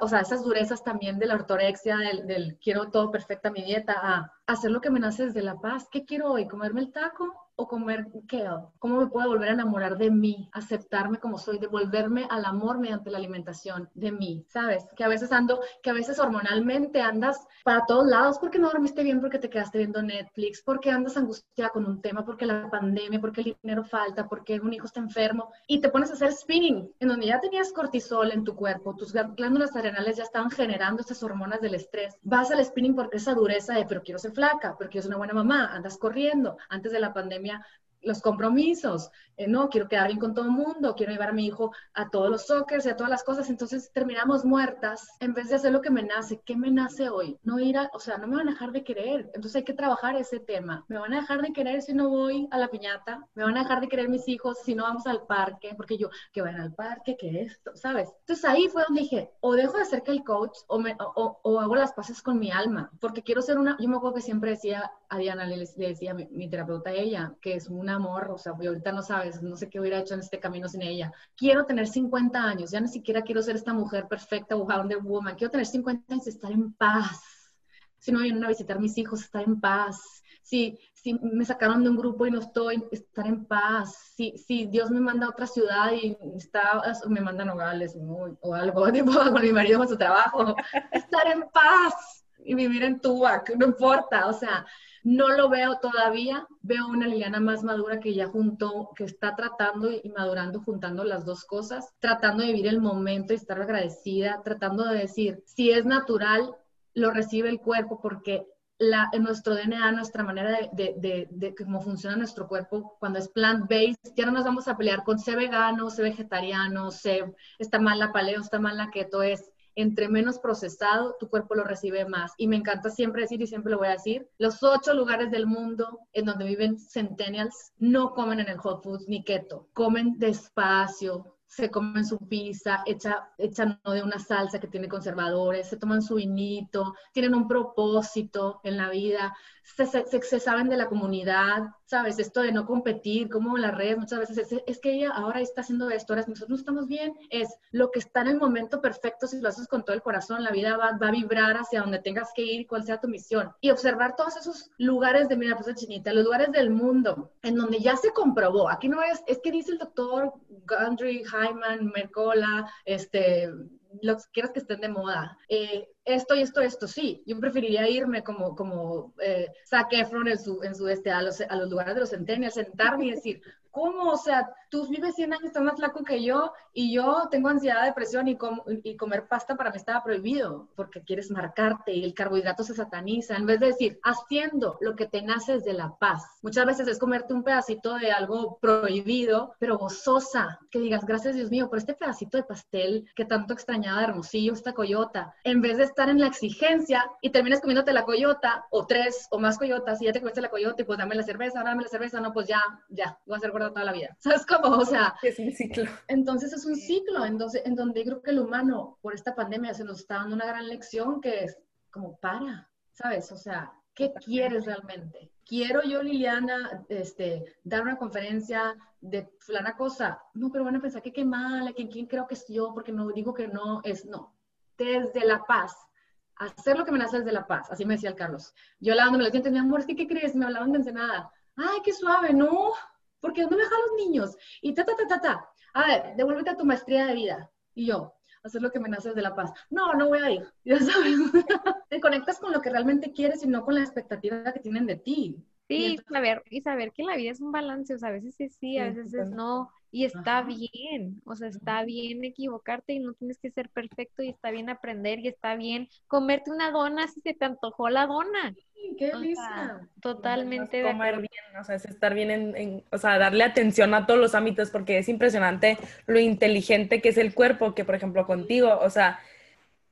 o sea, esas durezas también de la ortorexia, del, del quiero todo perfecto a mi dieta, a hacer lo que me nace desde la paz. ¿Qué quiero hoy? ¿Comerme el taco? o comer kale? ¿Cómo me puedo volver a enamorar de mí? Aceptarme como soy, devolverme al amor mediante la alimentación de mí, ¿sabes? Que a veces ando, que a veces hormonalmente andas para todos lados porque no dormiste bien, porque te quedaste viendo Netflix, porque andas angustiada con un tema, porque la pandemia, porque el dinero falta, porque un hijo está enfermo y te pones a hacer spinning, en donde ya tenías cortisol en tu cuerpo, tus glándulas adrenales ya estaban generando estas hormonas del estrés. Vas al spinning porque esa dureza de, pero quiero ser flaca, quiero ser una buena mamá, andas corriendo. Antes de la pandemia los compromisos, eh, no, quiero quedar bien con todo el mundo, quiero llevar a mi hijo a todos los soccer y a todas las cosas, entonces terminamos muertas en vez de hacer lo que me nace. ¿Qué me nace hoy? No ir a, o sea, no me van a dejar de querer, entonces hay que trabajar ese tema. ¿Me van a dejar de querer si no voy a la piñata? ¿Me van a dejar de querer mis hijos si no vamos al parque? Porque yo, que van al parque, que esto, ¿sabes? Entonces ahí fue donde dije, o dejo de ser que el coach o, me, o, o, hago las paces con mi alma, porque quiero ser una, yo me acuerdo que siempre decía a Diana, le, decía mi, mi terapeuta a ella, que es una amor, o sea, ahorita no sabes, no sé qué hubiera hecho en este camino sin ella. Quiero tener 50 años, ya ni siquiera quiero ser esta mujer perfecta, Wonder Woman, quiero tener 50 años y estar en paz. Si no vienen a visitar mis hijos, estar en paz. Si, si me sacaron de un grupo y no estoy, estar en paz. Si, si Dios me manda a otra ciudad y está, me manda Nogales o algo, tipo, con mi marido con su trabajo, estar en paz y vivir en Tubac, no importa, o sea, no lo veo todavía, veo una Liliana más madura que ya juntó, que está tratando y madurando, juntando las dos cosas, tratando de vivir el momento y estar agradecida, tratando de decir, si es natural, lo recibe el cuerpo porque en nuestro DNA, nuestra manera de, cómo funciona nuestro cuerpo, cuando es plant-based, ya no nos vamos a pelear con ser vegano, ser vegetariano, ser, está mal la paleo, está mal la keto, es entre menos procesado, tu cuerpo lo recibe más. Y me encanta siempre decir, y siempre lo voy a decir, los ocho lugares del mundo en donde viven centennials no comen en el hot foods ni keto, comen despacio, se comen su pizza, hecha, hecha no de una salsa que tiene conservadores, se toman su vinito, tienen un propósito en la vida, se, se, saben de la comunidad, ¿sabes? Esto de no competir, como las redes muchas veces es, que ella ahora está haciendo esto, ahora nosotros no estamos bien, es lo que está en el momento perfecto, si lo haces con todo el corazón, la vida va, va a vibrar hacia donde tengas que ir, cuál sea tu misión. Y observar todos esos lugares de, mira, pues chinita, los lugares del mundo en donde ya se comprobó, aquí no es, es que dice el doctor Gundry, Hyman, Mercola, este, los que quieras que estén de moda. Eh, esto y esto, esto, sí. Yo preferiría irme como, como eh, Zac Efron en su, en su este, a los, a los lugares de los centenios, sentarme y decir, ¿cómo? O sea, tú vives 100 años, estás más flaco que yo y yo tengo ansiedad, depresión y, y comer pasta para mí estaba prohibido porque quieres marcarte y el carbohidrato se sataniza. En vez de decir, haciendo lo que te nace de la paz. Muchas veces es comerte un pedacito de algo prohibido, pero gozosa. Que digas, gracias Dios mío por este pedacito de pastel que tanto extrañaba de Hermosillo, esta coyota. En vez de estar en la exigencia y terminas comiéndote la coyota o tres o más coyotas y ya te comiste la coyota y pues dame la cerveza, dame la cerveza, no, pues ya, ya, voy a ser gorda toda la vida. ¿Sabes cómo? O sea, es un ciclo. Entonces es un ciclo entonces, en donde creo que el humano, por esta pandemia, se nos está dando una gran lección que es como para, ¿sabes? O sea, ¿qué quieres realmente? Quiero yo, Liliana, este, dar una conferencia de fulana cosa. No, pero van a pensar que qué mala, que quién creo que es yo, porque no digo que no, es no. Desde la paz, hacer lo que me nace desde la paz. Así me decía el Carlos. Yo lavándome los dientes, mi amor, que, ¿qué crees? Me hablaban de ensenada. Ay, qué suave, no, porque ¿dónde me dejan los niños? Y ta, ta, ta, ta, ta. A ver, devuélvete a tu maestría de vida. Y yo, hacer lo que me nace desde la paz. No, no voy a ir, ya sabes. Te conectas con lo que realmente quieres y no con la expectativa que tienen de ti. Sí, saber, y saber que la vida es un balance, o sea, a veces es sí, a veces es no, y está bien, o sea, está bien equivocarte y no tienes que ser perfecto y está bien aprender y está bien comerte una dona si se te antojó la dona. ¡Qué delicia! totalmente de comer bien, o sea, es estar bien en, o sea, darle atención a todos los ámbitos porque es impresionante lo inteligente que es el cuerpo, que por ejemplo contigo, o sea,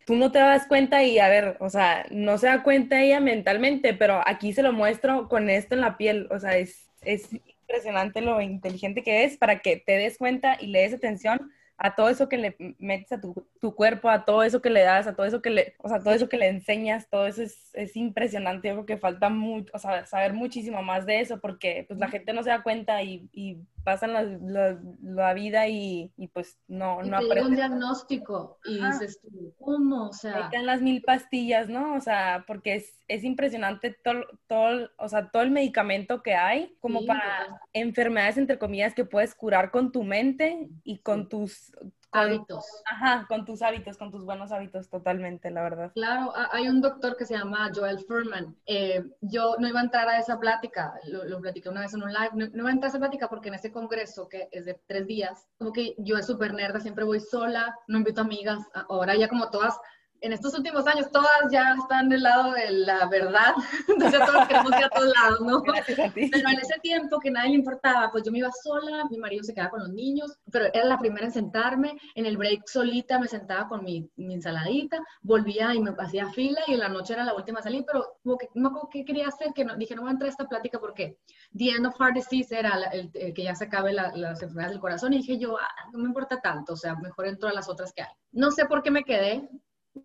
tú no te das cuenta y a ver, o sea, no se da cuenta ella mentalmente, pero aquí se lo muestro con esto en la piel, o sea, es, es impresionante lo inteligente que es para que te des cuenta y le des atención a todo eso que le metes a tu, tu, cuerpo, a todo eso que le das, a todo eso que le, o sea, todo eso que le enseñas, todo eso es, es impresionante. Yo creo que falta mucho, o sea, saber muchísimo más de eso porque pues la gente no se da cuenta y, y pasan la, la, vida y, y, pues no, y no te un diagnóstico y dices tú, ¿cómo? O sea... Ahí las mil pastillas, ¿no? O sea, porque es, es impresionante todo, todo, o sea, todo el medicamento que hay como para enfermedades, entre comillas, que puedes curar con tu mente y con tus hábitos. Ajá, con tus hábitos, con tus buenos hábitos, totalmente, la verdad. Claro, hay un doctor que se llama Joel Furman. Eh, yo no iba a entrar a esa plática, lo, lo platiqué una vez en un live, no, no, iba a entrar a esa plática porque en ese congreso, que es de tres días, como que yo es súper nerda, siempre voy sola, no invito amigas, ahora ya como todas en estos últimos años todas ya están del lado de la verdad, entonces todos queremos ir a todos lados, ¿no? Pero en ese tiempo que nadie le importaba, pues yo me iba sola, mi marido se quedaba con los niños, pero era la primera en sentarme, en el break solita me sentaba con mi, mi ensaladita, volvía y me hacía fila y en la noche era la última a salir, pero como que, no qué quería hacer, que no, dije no voy a entrar a esta plática porque The End of Heart Disease era el, que ya se acabe la, las enfermedades del corazón y dije yo, ah, no me importa tanto, o sea, mejor entro a las otras que hay. No sé por qué me quedé,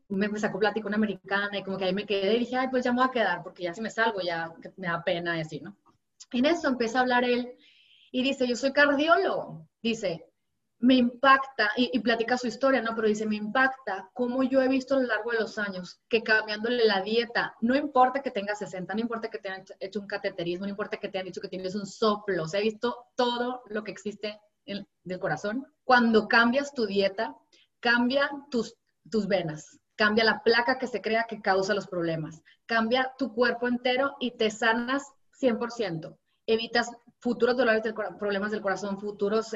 me, sacó plática una americana y como que ahí me quedé y dije, ay, pues ya me voy a quedar porque ya si me salgo ya me da pena y así, ¿no? En eso empieza a hablar él y dice, yo soy cardiólogo, dice, me impacta, y, y, platica su historia, ¿no? Pero dice, me impacta cómo yo he visto a lo largo de los años que cambiándole la dieta, no importa que tengas 60, no importa que te hayan hecho un cateterismo, no importa que te hayan dicho que tienes un soplo, o sea, he visto todo lo que existe en, del corazón. Cuando cambias tu dieta, cambia tus tus venas, cambia la placa que se crea que causa los problemas, cambia tu cuerpo entero y te sanas 100%. Evitas futuros dolores, del, problemas del corazón, futuros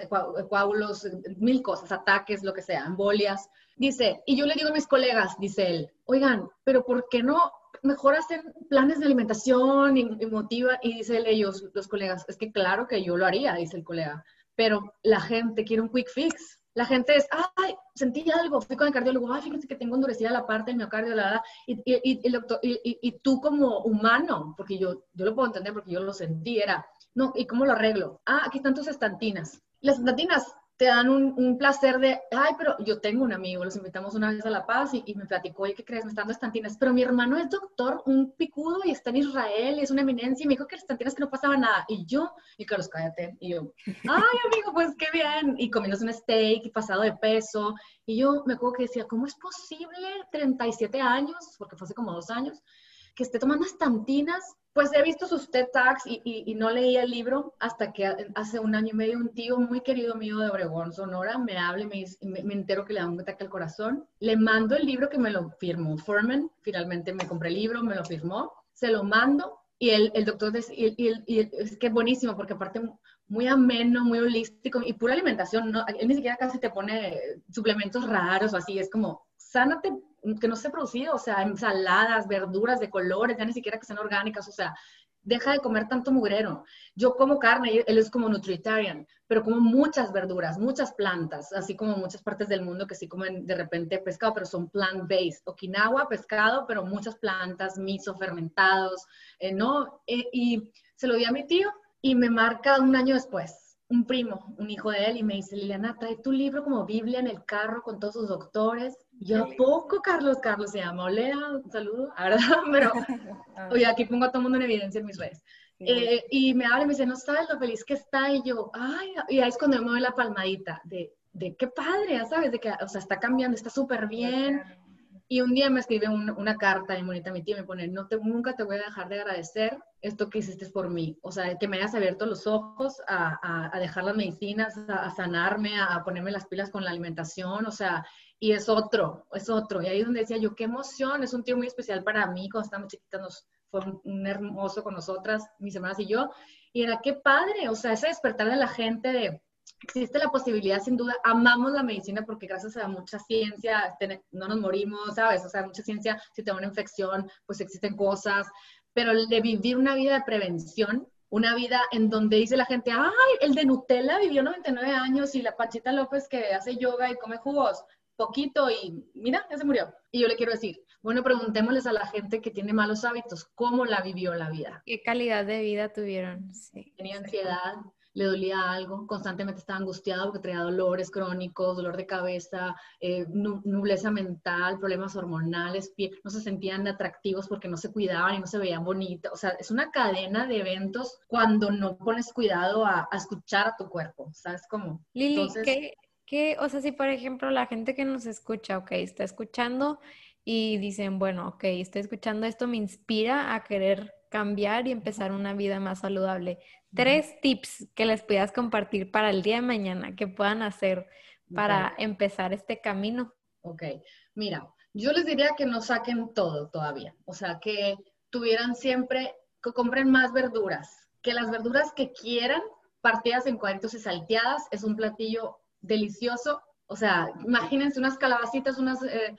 coágulos, mil cosas, ataques, lo que sea, embolias. Dice, y yo le digo a mis colegas, dice él, oigan, pero ¿por qué no mejor hacen planes de alimentación y, y motiva? Y dice él, ellos, los colegas, es que claro que yo lo haría, dice el colega, pero la gente quiere un quick fix la gente es, ay, sentí algo, fui con el cardiólogo, ay, fíjate que tengo endurecida la parte del miocardio, la, la, y, y, y, doctor, y, tú como humano, porque yo, yo lo puedo entender porque yo lo sentí, era, no, ¿y cómo lo arreglo? Ah, aquí están tus estantinas. Las estantinas te dan un, un, placer de, ay, pero yo tengo un amigo, los invitamos una vez a La Paz y, me platicó, ¿y qué crees? Me están dando estantinas, pero mi hermano es doctor, un picudo y está en Israel, y es una eminencia, y me dijo que las estantinas que no pasaba nada, y yo, y Carlos, cállate, y yo, ay, amigo, pues qué bien, y comiéndose un steak, y pasado de peso, y yo me acuerdo que decía, ¿cómo es posible 37 años, porque fue hace como dos años, que esté tomando estantinas pues he visto sus TED Talks y, no leía el libro hasta que hace un año y medio un tío muy querido mío de Obregón, Sonora, me habla me, entero que le da un ataque al corazón. Le mando el libro que me lo firmó Furman, finalmente me compré el libro, me lo firmó, se lo mando y el, doctor, y, y, es que es buenísimo porque aparte muy ameno, muy holístico y pura alimentación, ¿no? él ni siquiera casi te pone suplementos raros o así, es como, sánate que no se producido, o sea, ensaladas, verduras de colores, ya ni siquiera que sean orgánicas, o sea, deja de comer tanto mugrero. Yo como carne, él es como nutritarian, pero como muchas verduras, muchas plantas, así como muchas partes del mundo que sí comen de repente pescado, pero son plant-based. Okinawa, pescado, pero muchas plantas, miso, fermentados, eh, ¿no? Eh, y se lo di a mi tío y me marca un año después un primo, un hijo de él, y me dice, Liliana, trae tu libro como Biblia en el carro con todos sus doctores. Yo poco, Carlos, Carlos se llama, Olea, un saludo, ¿verdad? Pero, ah. oye, aquí pongo a todo el mundo en evidencia en mis redes. Eh, y me habla y me dice, no sabes lo feliz que está, y yo, ay, y ahí es cuando me doy la palmadita, de, de qué padre, ¿sabes? De que, o sea, está cambiando, está súper bien. Y un día me escribe una carta muy bonita a mi tía me pone, no te, nunca te voy a dejar de agradecer esto que hiciste por mí. O sea, que me hayas abierto los ojos a, a, dejar las medicinas, a, sanarme, a, ponerme las pilas con la alimentación. O sea, y es otro, es otro. Y ahí es donde decía yo, qué emoción, es un tío muy especial para mí. Cuando estábamos chiquitas nos fue un, hermoso con nosotras, mis hermanas y yo. Y era qué padre, o sea, ese despertar de la gente de existe la posibilidad, sin duda, amamos la medicina porque gracias a mucha ciencia no nos morimos, ¿sabes? O sea, mucha ciencia, si te da una infección, pues existen cosas, pero de vivir una vida de prevención, una vida en donde dice la gente, ay, el de Nutella vivió 99 años y la Pachita López que hace yoga y come jugos, poquito y mira, ya se murió. Y yo le quiero decir, bueno, preguntémosles a la gente que tiene malos hábitos, ¿cómo la vivió la vida? ¿Qué calidad de vida tuvieron? Sí. Tenía ansiedad, le dolía algo, constantemente estaba angustiado porque traía dolores crónicos, dolor de cabeza, eh, nubleza mental, problemas hormonales, no se sentían atractivos porque no se cuidaban y no se veían bonitos. O sea, es una cadena de eventos cuando no pones cuidado a, escuchar a tu cuerpo, ¿sabes cómo? Lili, ¿qué, ¿qué, o sea, si por ejemplo la gente que nos escucha, ok, está escuchando y dicen, bueno, ok, estoy escuchando esto, me inspira a querer cambiar y empezar una vida más saludable. Tres tips que les puedas compartir para el día de mañana que puedan hacer para empezar este camino. Ok, mira, yo les diría que no saquen todo todavía, o sea, que tuvieran siempre, que compren más verduras, que las verduras que quieran, partidas en cuadritos y salteadas, es un platillo delicioso. O sea, imagínense unas calabacitas, unas eh,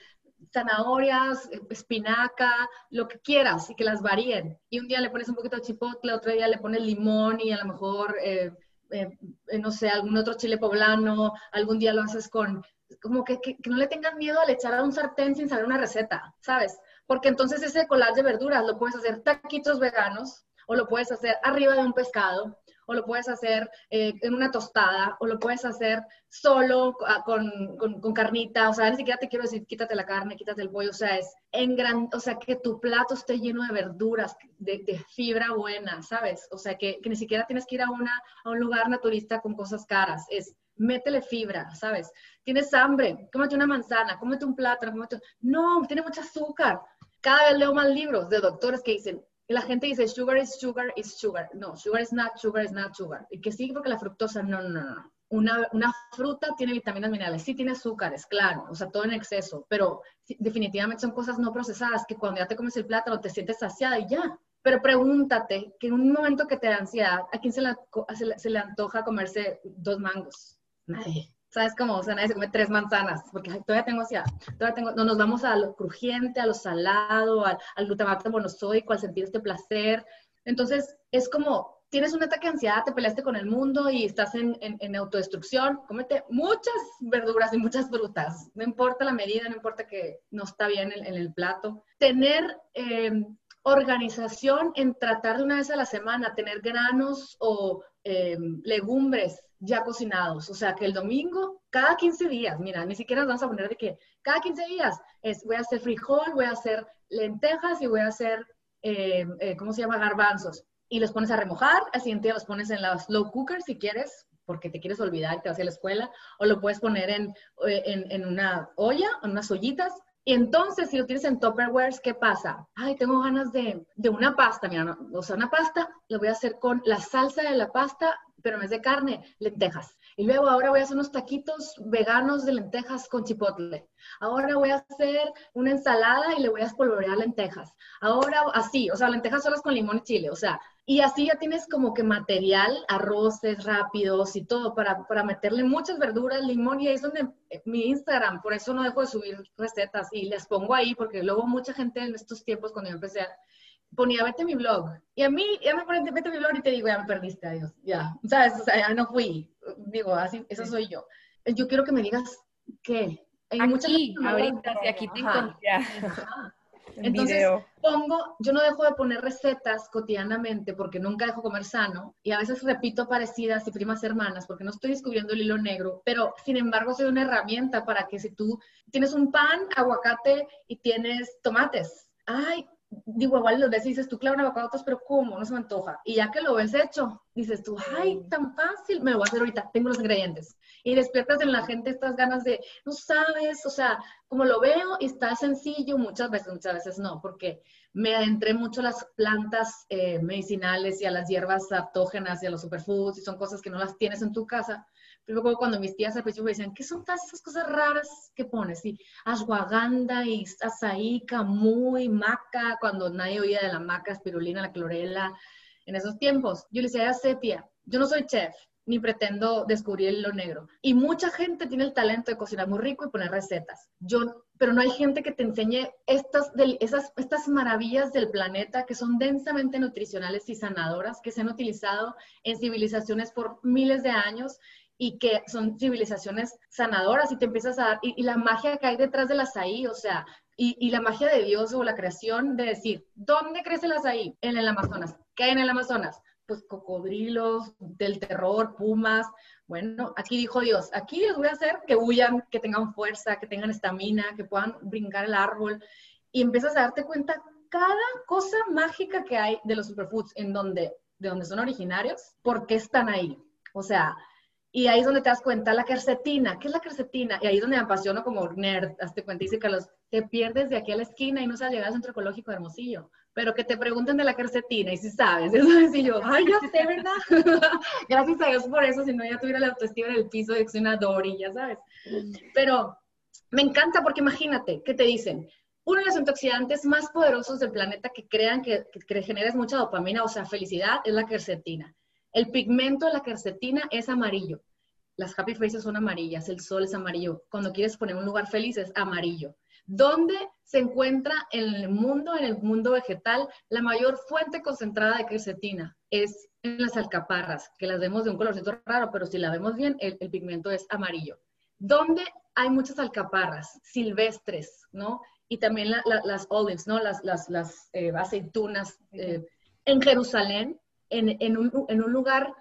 zanahorias, espinaca, lo que quieras y que las varíen. Y un día le pones un poquito de chipotle, otro día le pones limón y a lo mejor, eh, eh, eh, no sé, algún otro chile poblano, algún día lo haces con, como que, que, no le tengan miedo al echar a un sartén sin saber una receta, ¿sabes? Porque entonces ese collage de verduras lo puedes hacer taquitos veganos o lo puedes hacer arriba de un pescado o lo puedes hacer eh, en una tostada, o lo puedes hacer solo ah, con, con, carnita, o sea, ni siquiera te quiero decir quítate la carne, quítate el pollo, o sea, es en gran, o sea, que tu plato esté lleno de verduras, de, fibra buena, ¿sabes? O sea, que, que, ni siquiera tienes que ir a, una, a un lugar naturista con cosas caras, es métele fibra, ¿sabes? Tienes hambre, cómete una manzana, cómete un plátano, cómete... No, tiene mucho azúcar. Cada vez leo más libros de doctores que dicen, la gente dice sugar is sugar is sugar. No, sugar is not sugar is not sugar. Y que sí, porque la fructosa, no, no, no, no. Una, una, fruta tiene vitaminas minerales, sí tiene azúcares, claro, o sea, todo en exceso, pero definitivamente son cosas no procesadas que cuando ya te comes el plátano te sientes saciada y ya. Pero pregúntate que en un momento que te da ansiedad, ¿a quién se le, se le antoja comerse dos mangos? Nadie. ¿Sabes cómo? O sea, nadie se come tres manzanas, porque todavía tengo hacia, todavía tengo, no nos vamos a lo crujiente, a lo salado, al, glutamato monosódico, al sentir este placer. Entonces, es como, tienes un ataque de ansiedad, te peleaste con el mundo y estás en, en, autodestrucción, cómete muchas verduras y muchas frutas, no importa la medida, no importa que no está bien en, el plato. Tener eh, organización en tratar de una vez a la semana, tener granos o eh, legumbres ya cocinados. O sea, que el domingo, cada 15 días, mira, ni siquiera nos vamos a poner de que cada 15 días es, voy a hacer frijol, voy a hacer lentejas y voy a hacer, eh, eh, ¿cómo se llama? Garbanzos. Y los pones a remojar, al siguiente día los pones en la slow cooker si quieres, porque te quieres olvidar y te vas a la escuela, o lo puedes poner en, eh, en, en una olla, en unas ollitas, y entonces, si lo tienes en Tupperware, ¿qué pasa? Ay, tengo ganas de, de una pasta, mira, o sea, una pasta, lo voy a hacer con la salsa de la pasta, pero en vez de carne, lentejas. Y luego ahora voy a hacer unos taquitos veganos de lentejas con chipotle. Ahora voy a hacer una ensalada y le voy a espolvorear lentejas. Ahora así, o sea, lentejas solas con limón y chile, o sea, y así ya tienes como que material, arroces rápidos y todo para, para meterle muchas verduras, limón y ahí es donde eh, mi Instagram, por eso no dejo de subir recetas y les pongo ahí porque luego mucha gente en estos tiempos cuando yo empecé ponía, vete mi blog. Y a mí, ya me ponen, vete mi blog y te digo, ya me perdiste, adiós, ya. ¿Sabes? O sea, ya no fui. Digo, así, eso soy yo. Yo quiero que me digas qué. Hay aquí, ahorita, si aquí te. Entonces pongo, yo no dejo de poner recetas cotidianamente porque nunca dejo comer sano y a veces repito parecidas y primas hermanas porque no estoy descubriendo el hilo negro, pero sin embargo soy una herramienta para que si tú tienes un pan, aguacate y tienes tomates, ay, digo, igual los ves y dices, tú claro, un avocado, pero ¿cómo? No se me antoja. Y ya que lo ves hecho, dices tú, ay, tan fácil, me lo voy a hacer ahorita, tengo los ingredientes. Y despiertas en la gente estas ganas de, no sabes, o sea, como lo veo y está sencillo, muchas veces, muchas veces no, porque me adentré mucho a las plantas eh, medicinales y a las hierbas autógenas y a los superfoods y son cosas que no las tienes en tu casa. Pero cuando mis tías al principio me decían, ¿qué son todas esas cosas raras que pones? Y ashwagandha y azaí, camuy, maca, cuando nadie oía de la maca, espirulina, la clorela, en esos tiempos. Yo le decía, ya sé, tía, yo no soy chef, ni pretendo descubrir lo negro. Y mucha gente tiene el talento de cocinar muy rico y poner recetas. Yo, pero no hay gente que te enseñe estas, esas, estas maravillas del planeta que son densamente nutricionales y sanadoras, que se han utilizado en civilizaciones por miles de años y que son civilizaciones sanadoras y te empiezas a dar, y, la magia que hay detrás del azaí, o sea, y, y, la magia de Dios o la creación de decir, ¿dónde crece el azaí? En el Amazonas. ¿Qué hay en el Amazonas? Pues cocodrilos, del terror, pumas. Bueno, aquí dijo Dios, aquí les voy a hacer que huyan, que tengan fuerza, que tengan estamina, que puedan brincar el árbol. Y empiezas a darte cuenta cada cosa mágica que hay de los superfoods, en donde, de donde son originarios, ¿por qué están ahí? O sea, y ahí es donde te das cuenta, la quercetina, ¿qué es la quercetina? Y ahí es donde me apasiono como nerd, hazte cuenta, dice Carlos, te pierdes de aquí a la esquina y no sabes llegar al centro ecológico de Hermosillo, pero que te pregunten de la quercetina y si sabes, eso es y yo, ay, yo sé, ¿verdad? Gracias a Dios por eso, si no ya tuviera la autoestima en el piso de una Dory, ya sabes. Pero me encanta porque imagínate que te dicen, uno de los antioxidantes más poderosos del planeta que crean que, que, que generas mucha dopamina, o sea, felicidad, es la quercetina. El pigmento de la quercetina es amarillo. Las happy faces son amarillas, el sol es amarillo. Cuando quieres poner un lugar feliz es amarillo. ¿Dónde se encuentra en el mundo, en el mundo vegetal, la mayor fuente concentrada de quercetina? Es en las alcaparras, que las vemos de un colorcito raro, pero si la vemos bien, el, pigmento es amarillo. ¿Dónde hay muchas alcaparras silvestres, ¿no? Y también las olives, ¿no? Las, las, eh, aceitunas. Eh, en Jerusalén, en, un, lugar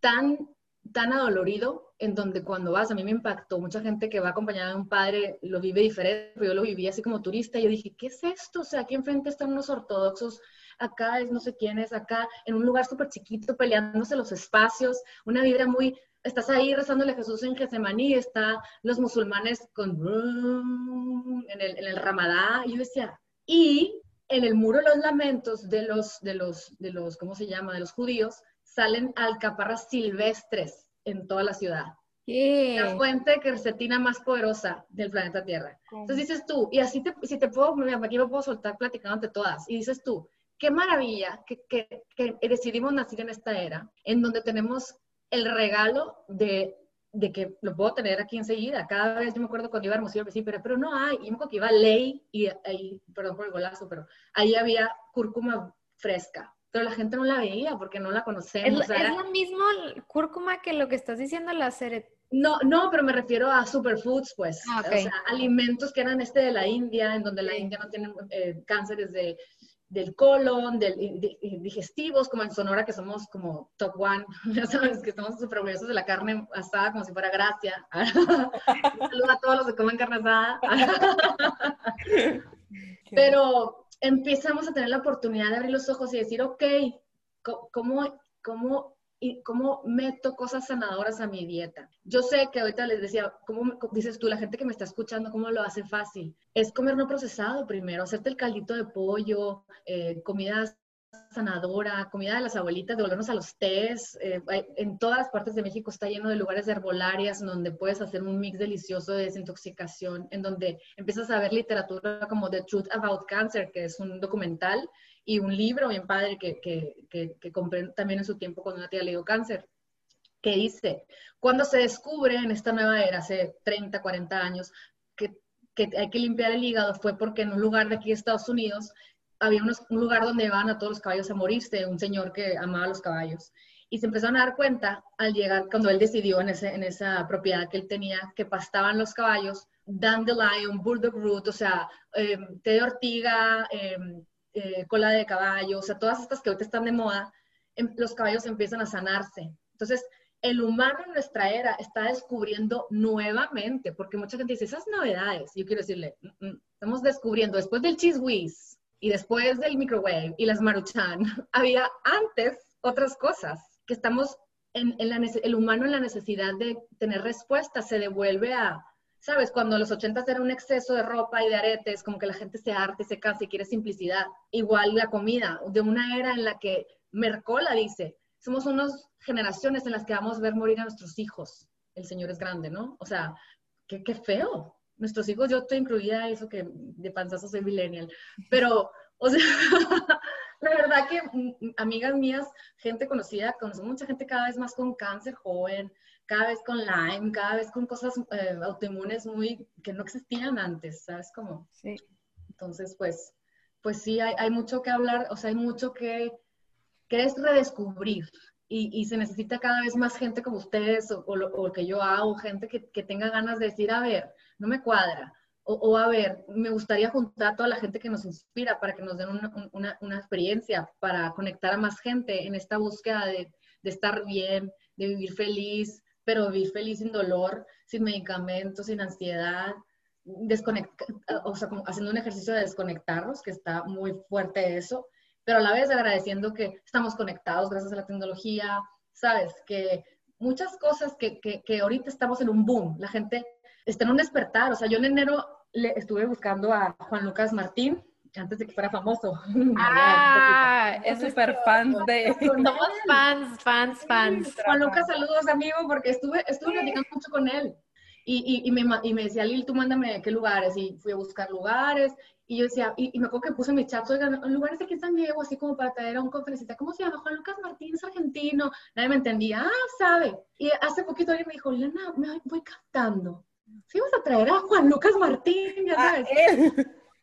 tan, tan adolorido, en donde cuando vas, a mí me impactó, mucha gente que va acompañada de un padre lo vive diferente, pero yo lo viví así como turista, y yo dije, ¿qué es esto? O sea, aquí enfrente están unos ortodoxos, acá es no sé quién es, acá en un lugar súper chiquito, peleándose los espacios, una vibra muy, estás ahí rezándole a Jesús en Getsemaní, está los musulmanes con en el, en el Ramadá, y yo decía, y en el muro de los lamentos de los, de los, de los, ¿cómo se llama? De los judíos, salen alcaparras silvestres en toda la ciudad. La fuente de quercetina más poderosa del planeta Tierra. Entonces dices tú, y así te, si te puedo, aquí me puedo soltar platicando ante todas, y dices tú, qué maravilla que, que, que decidimos nacer en esta era, en donde tenemos el regalo de de que lo puedo tener aquí enseguida. Cada vez yo me acuerdo cuando iba a Hermosillo, pero, pero no hay. Y me acuerdo que iba a Ley y ahí, perdón por el golazo, pero ahí había cúrcuma fresca. Pero la gente no la veía porque no la conocemos. ¿Es, ¿es la misma cúrcuma que lo que estás diciendo, la ceret? No, no, pero me refiero a superfoods, pues. Ah, o sea, alimentos que eran este de la India, en donde la India no tiene eh, cánceres de del colon, del, digestivos, como en Sonora, que somos como top one, ya sabes, que estamos súper orgullosos de la carne asada como si fuera gracia. Un saludo a todos los que comen carne asada. Pero empezamos a tener la oportunidad de abrir los ojos y decir, ok, ¿cómo, cómo y cómo meto cosas sanadoras a mi dieta. Yo sé que ahorita les decía, ¿cómo dices tú, la gente que me está escuchando, cómo lo hace fácil? Es comer no procesado primero, hacerte el caldito de pollo, eh, comida sanadora, comida de las abuelitas, de volvernos a los tés. Eh, en todas las partes de México está lleno de lugares de herbolarias donde puedes hacer un mix delicioso de desintoxicación, en donde empiezas a ver literatura como The Truth About Cancer, que es un documental y un libro bien padre que, que, que, compré también en su tiempo cuando una tía le dio cáncer, que dice, cuando se descubre en esta nueva era, hace 30, 40 años, que, que hay que limpiar el hígado, fue porque en un lugar de aquí de Estados Unidos había un lugar donde iban a todos los caballos a morirse, un señor que amaba los caballos. Y se empezaron a dar cuenta al llegar, cuando él decidió en, ese, en esa propiedad que él tenía, que pastaban los caballos, dandelion, bulldog root, o sea, eh, té de ortiga, eh, eh, cola de caballo, o sea, todas estas que ahorita están de moda, em, los caballos empiezan a sanarse. Entonces, el humano en nuestra era está descubriendo nuevamente, porque mucha gente dice, esas novedades, yo quiero decirle, mm, mm, estamos descubriendo, después del cheese whiz, y después del microwave y las maruchan, había antes otras cosas que estamos en, la, el humano en la necesidad de tener respuestas se devuelve a, ¿sabes? Cuando los ochentas era un exceso de ropa y de aretes, como que la gente se arte, se cansa y quiere simplicidad. Igual la comida, de una era en la que Mercola dice, somos unas generaciones en las que vamos a ver morir a nuestros hijos. El Señor es grande, ¿no? O sea, qué, feo. Nuestros hijos, yo estoy incluida, eso que de panzazo soy millennial, pero, o sea, la verdad que mm, amigas mías, gente conocida, conozco mucha gente cada vez más con cáncer joven, cada vez con Lyme, cada vez con cosas eh, autoinmunes muy que no existían antes, ¿sabes cómo? Sí. Entonces, pues, pues sí, hay, hay mucho que hablar, o sea, hay mucho que, que es redescubrir. Y, y, se necesita cada vez más gente como ustedes o, o lo que yo hago, gente que, que tenga ganas de decir, a ver, no me cuadra, o, a ver, me gustaría juntar a toda la gente que nos inspira para que nos den una, una, experiencia, para conectar a más gente en esta búsqueda de, de, estar bien, de vivir feliz, pero vivir feliz sin dolor, sin medicamentos, sin ansiedad, o sea, haciendo un ejercicio de desconectarnos, que está muy fuerte eso, pero a la vez agradeciendo que estamos conectados gracias a la tecnología, sabes, que muchas cosas que, que, que ahorita estamos en un boom, la gente está en un despertar, o sea, yo en enero le estuve buscando a Juan Lucas Martín antes de que fuera famoso. Ah, es súper fan de... Somos fans, fans, fans. Juan Lucas, saludos, amigo, porque estuve, estuve platicando mucho con él. Y, y, me, y, me, decía, Lil, tú mándame qué lugares. Y fui a buscar lugares. Y yo decía, y, me acuerdo que puse en mi chat, oigan, lugares aquí en San Diego, así como para traer a un conferencista. ¿Cómo se llama? Juan Lucas Martín, es argentino. Nadie me entendía. Ah, sabe. Y hace poquito alguien me dijo, Lena, me voy captando sí vas a traer a Juan Lucas Martín, ya sabes.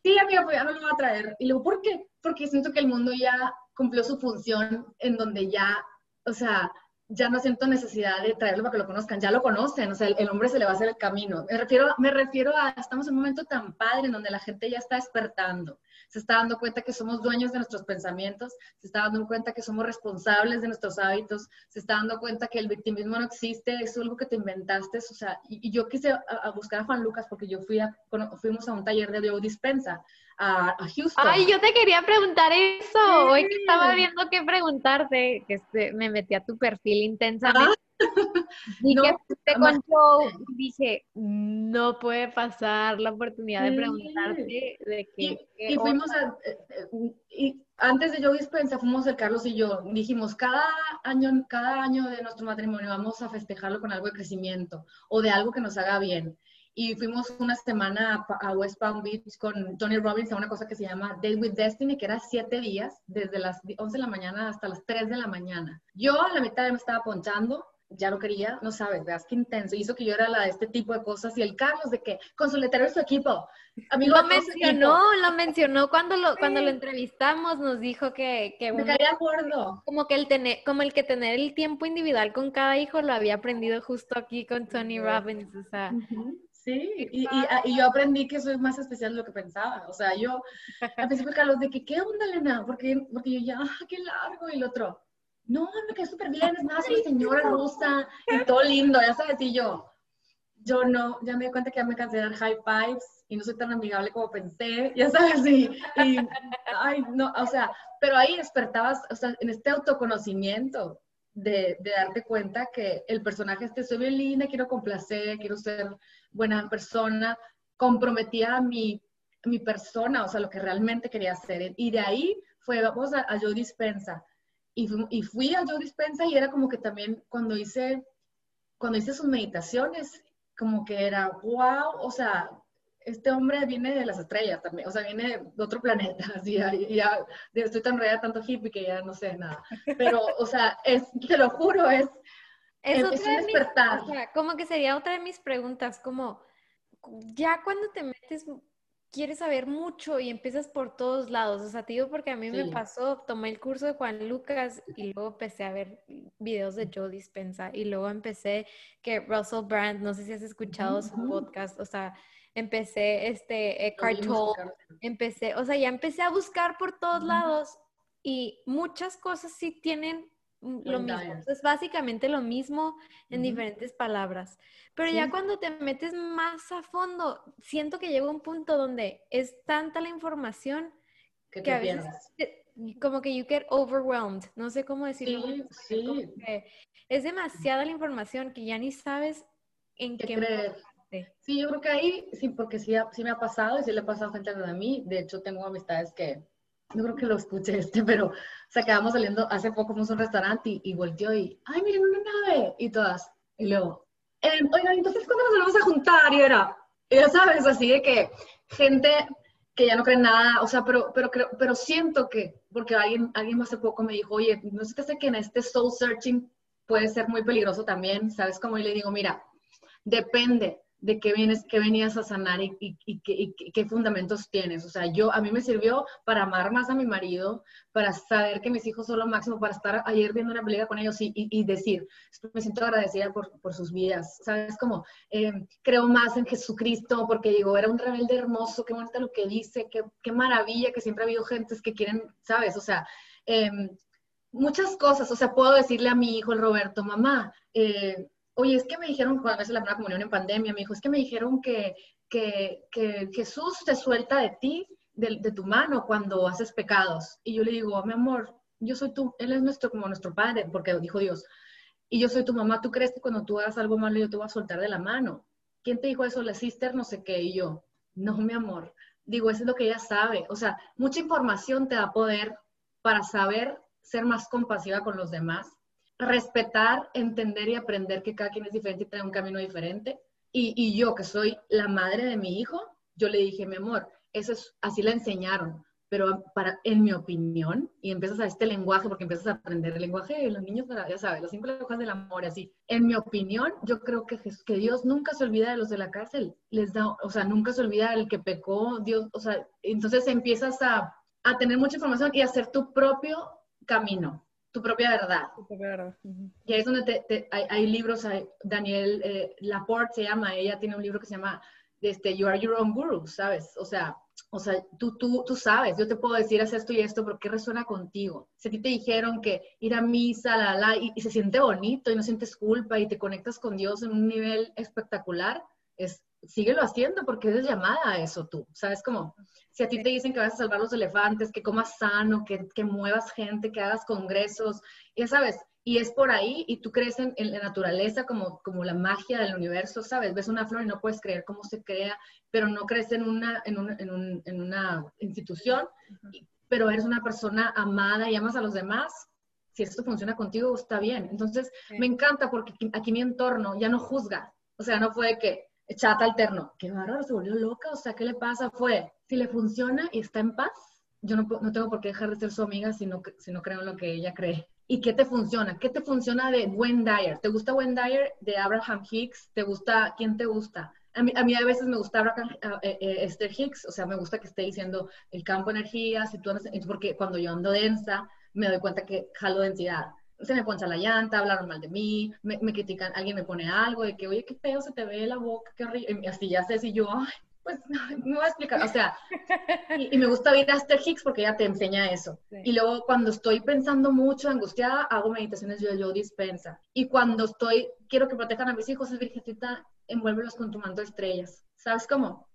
Sí, amiga, pues ya no lo voy a traer. Y luego, ¿por qué? Porque siento que el mundo ya cumplió su función en donde ya, o sea, ya no siento necesidad de traerlo para que lo conozcan, ya lo conocen, o sea, el, hombre se le va a hacer el camino. Me refiero, me refiero a, estamos en un momento tan padre en donde la gente ya está despertando, se está dando cuenta que somos dueños de nuestros pensamientos, se está dando cuenta que somos responsables de nuestros hábitos, se está dando cuenta que el victimismo no existe, es algo que te inventaste, o sea, y, yo quise a, buscar a Juan Lucas porque yo fui a, fuimos a un taller de Joe Dispensa a, Houston. Ay, yo te quería preguntar eso, hoy que estaba viendo qué preguntarte, que este, me metí a tu perfil intensamente. Y que te contó, dije, no puede pasar la oportunidad de preguntarte de qué. Y, fuimos a, eh, eh, y antes de yo dispensa, fuimos el Carlos y yo, dijimos, cada año, cada año de nuestro matrimonio vamos a festejarlo con algo de crecimiento o de algo que nos haga bien. Y fuimos una semana a, West Palm Beach con Tony Robbins a una cosa que se llama Date with Destiny, que era siete días, desde las 11 de la mañana hasta las 3 de la mañana. Yo a la mitad me estaba ponchando, ya no quería, no sabes, veas qué intenso. Hizo que yo era la de este tipo de cosas. Y el Carlos de que, con su letrero de su equipo. Amigo, lo mencionó, lo mencionó cuando lo, cuando lo entrevistamos, nos dijo que... que Me caía acuerdo. Como que, el tener, como el que tener el tiempo individual con cada hijo lo había aprendido justo aquí con Tony Robbins, o sea... Sí, y, y, yo aprendí que soy más especial de lo que pensaba. O sea, yo, al principio, Carlos, de que, ¿qué onda, Elena? Porque, porque yo ya, ah, qué largo, y el otro, no, me quedé súper bien, es más, soy señora rusa y todo lindo, ya sabes, y yo, yo no, ya me di cuenta que ya me cansé de dar high fives y no soy tan amigable como pensé, ya sabes, y, y ay, no, o sea, pero ahí despertabas, o sea, en este autoconocimiento de, de, darte cuenta que el personaje este, soy bien linda, quiero complacer, quiero ser buena persona, comprometía a mi, mi persona, o sea, lo que realmente quería hacer. Y de ahí fue, vamos a, a Joe Dispensa, y, fui a Joe Dispensa y era como que también cuando hice, cuando hice sus meditaciones, como que era, wow, o sea, este hombre viene de las estrellas también, o sea, viene de otro planeta, así, ya, ya estoy tan rodeada tanto hippie que ya no sé nada. Pero, o sea, es, te lo juro, es, es, es un despertar. o sea, como que sería otra de mis preguntas, como, ya cuando te metes quieres saber mucho y empiezas por todos lados. O sea, te digo porque a mí me pasó, tomé el curso de Juan Lucas y luego empecé a ver videos de Joe Dispensa y luego empecé que Russell Brand, no sé si has escuchado su podcast, o sea, empecé este Tolle, empecé, o sea, ya empecé a buscar por todos lados y muchas cosas sí tienen lo mismo. Es básicamente lo mismo en diferentes palabras. Pero ya cuando te metes más a fondo, siento que llega un punto donde es tanta la información que, que a veces pierdes. como que you get overwhelmed, no sé cómo decirlo. Sí, sí. es demasiada la información que ya ni sabes en ¿Qué qué creer? Sí, yo creo que ahí, sí, porque sí, sí me ha pasado y sí le ha pasado a gente de mí. De hecho, tengo amistades que, no creo que lo escuche este, pero, o saliendo, hace poco fuimos a un restaurante y, y volteó y, ay, miren una nave, y todas. Y luego, "Em, oigan, entonces, ¿cuándo nos vamos a juntar? Y era, ya sabes, así de que gente que ya no cree nada, o sea, pero, pero, creo- pero siento que, porque alguien, alguien hace poco me dijo, oye, no sé qué sé que en este soul searching puede ser muy peligroso también, ¿sabes? Como y le digo, mira, depende de qué vienes, qué venías a sanar y, y- y qué, fundamentos tienes. O sea, yo, a mí me sirvió para amar más a mi marido, para saber que mis hijos son lo máximo, para estar ayer viendo una película con ellos y, decir, me siento agradecida por, por sus vidas. ¿Sabes? Como, eh, creo más en Jesucristo porque digo, era un rebelde hermoso, qué bonito lo que dice, qué, qué maravilla que siempre ha habido gentes que quieren, ¿sabes? O sea, em, muchas cosas. O sea, puedo decirle a mi hijo, el Roberto, mamá, eh, oye, es que me dijeron, cuando veces la primera comunión en pandemia, me dijo, es que me dijeron que, que, que Jesús te suelta de ti, de, de tu mano, cuando haces pecados. Y yo le digo, mi amor, yo soy tú, Él es nuestro, como nuestro padre, porque dijo Dios, y yo soy tu mamá, ¿tú crees que cuando tú hagas algo malo yo te voy a soltar de la mano? ¿Quién te dijo eso? La sister, no sé qué, y yo, no, mi amor. Digo, eso es lo que ella sabe. O sea, mucha información te da poder para saber ser más compasiva con los demás, respetar, entender y aprender que cada quien es diferente y trae un camino diferente. Y, y yo, que soy la madre de mi hijo, yo le dije, mi amor, eso es, así la enseñaron, pero para, en mi opinión, y empiezas a este lenguaje, porque empiezas a aprender el lenguaje de los niños, para, ya sabes, los cinco lenguajes del amor, así. En mi opinión, yo creo que, Jes- que Dios nunca se olvida de los de la cárcel, les da, o sea, nunca se olvida del que pecó, Dios, o sea, entonces empiezas a, a tener mucha información y hacer tu propio camino, tu propia verdad. Y ahí es donde te- te- hay, hay libros, hay- Daniel eh, Laporte se llama, ella tiene un libro que se llama este, You Are Your Own Guru, ¿sabes? O sea, o sea tú, tú, tú sabes, yo te puedo decir, haz esto y esto, pero ¿qué resuena contigo? Si a ti te dijeron que ir a misa, la, la, y, y se siente bonito y no sientes culpa y te conectas con Dios en un nivel espectacular, es, síguelo haciendo porque eres llamada a eso tú, ¿sabes? Como, si a ti te dicen que vas a salvar los elefantes, que comas sano, que, que muevas gente, que hagas congresos, ya sabes, y es por ahí, y tú crees en, en la naturaleza como, como la magia del universo, ¿sabes? Ves una flor y no puedes creer cómo se crea, pero no crees en una, en una, en un- en una institución, pero eres una persona amada y amas a los demás. Si esto funciona contigo, está bien. Entonces, me encanta porque aquí, aquí mi entorno ya no juzga. O sea, no fue que chata alterno, qué bárbaro, se volvió loca, o sea, ¿qué le pasa? Fue, si le funciona y está en paz, yo no, no tengo por qué dejar de ser su amiga si no, si no creo en lo que ella cree. ¿Y qué te funciona? ¿Qué te funciona de Wayne Dyer? ¿Te gusta Wayne Dyer de Abraham Hicks? ¿Te gusta? ¿Quién te gusta? A mí a, mí a veces me gusta Abraham, eh, eh, Esther Hicks, o sea, me gusta que esté diciendo el campo de energía, si tú andas- porque cuando yo ando densa, me doy cuenta que jalo densidad. Se me poncha la llanta, hablaron mal de mí, me, me critican, alguien me pone algo de que, oye, qué feo se te ve la boca, qué horrible. Y así ya sé si yo, ay, pues no me voy a explicar. O sea, y, y me gusta ver a Esther Hicks porque ella te enseña eso. Sí. Y luego cuando estoy pensando mucho, angustiada, hago meditaciones yo, yo dispensa. Y cuando estoy, quiero que protejan a mis hijos, es virgencita, envuélvelos con tu manto de estrellas. ¿Sabes cómo?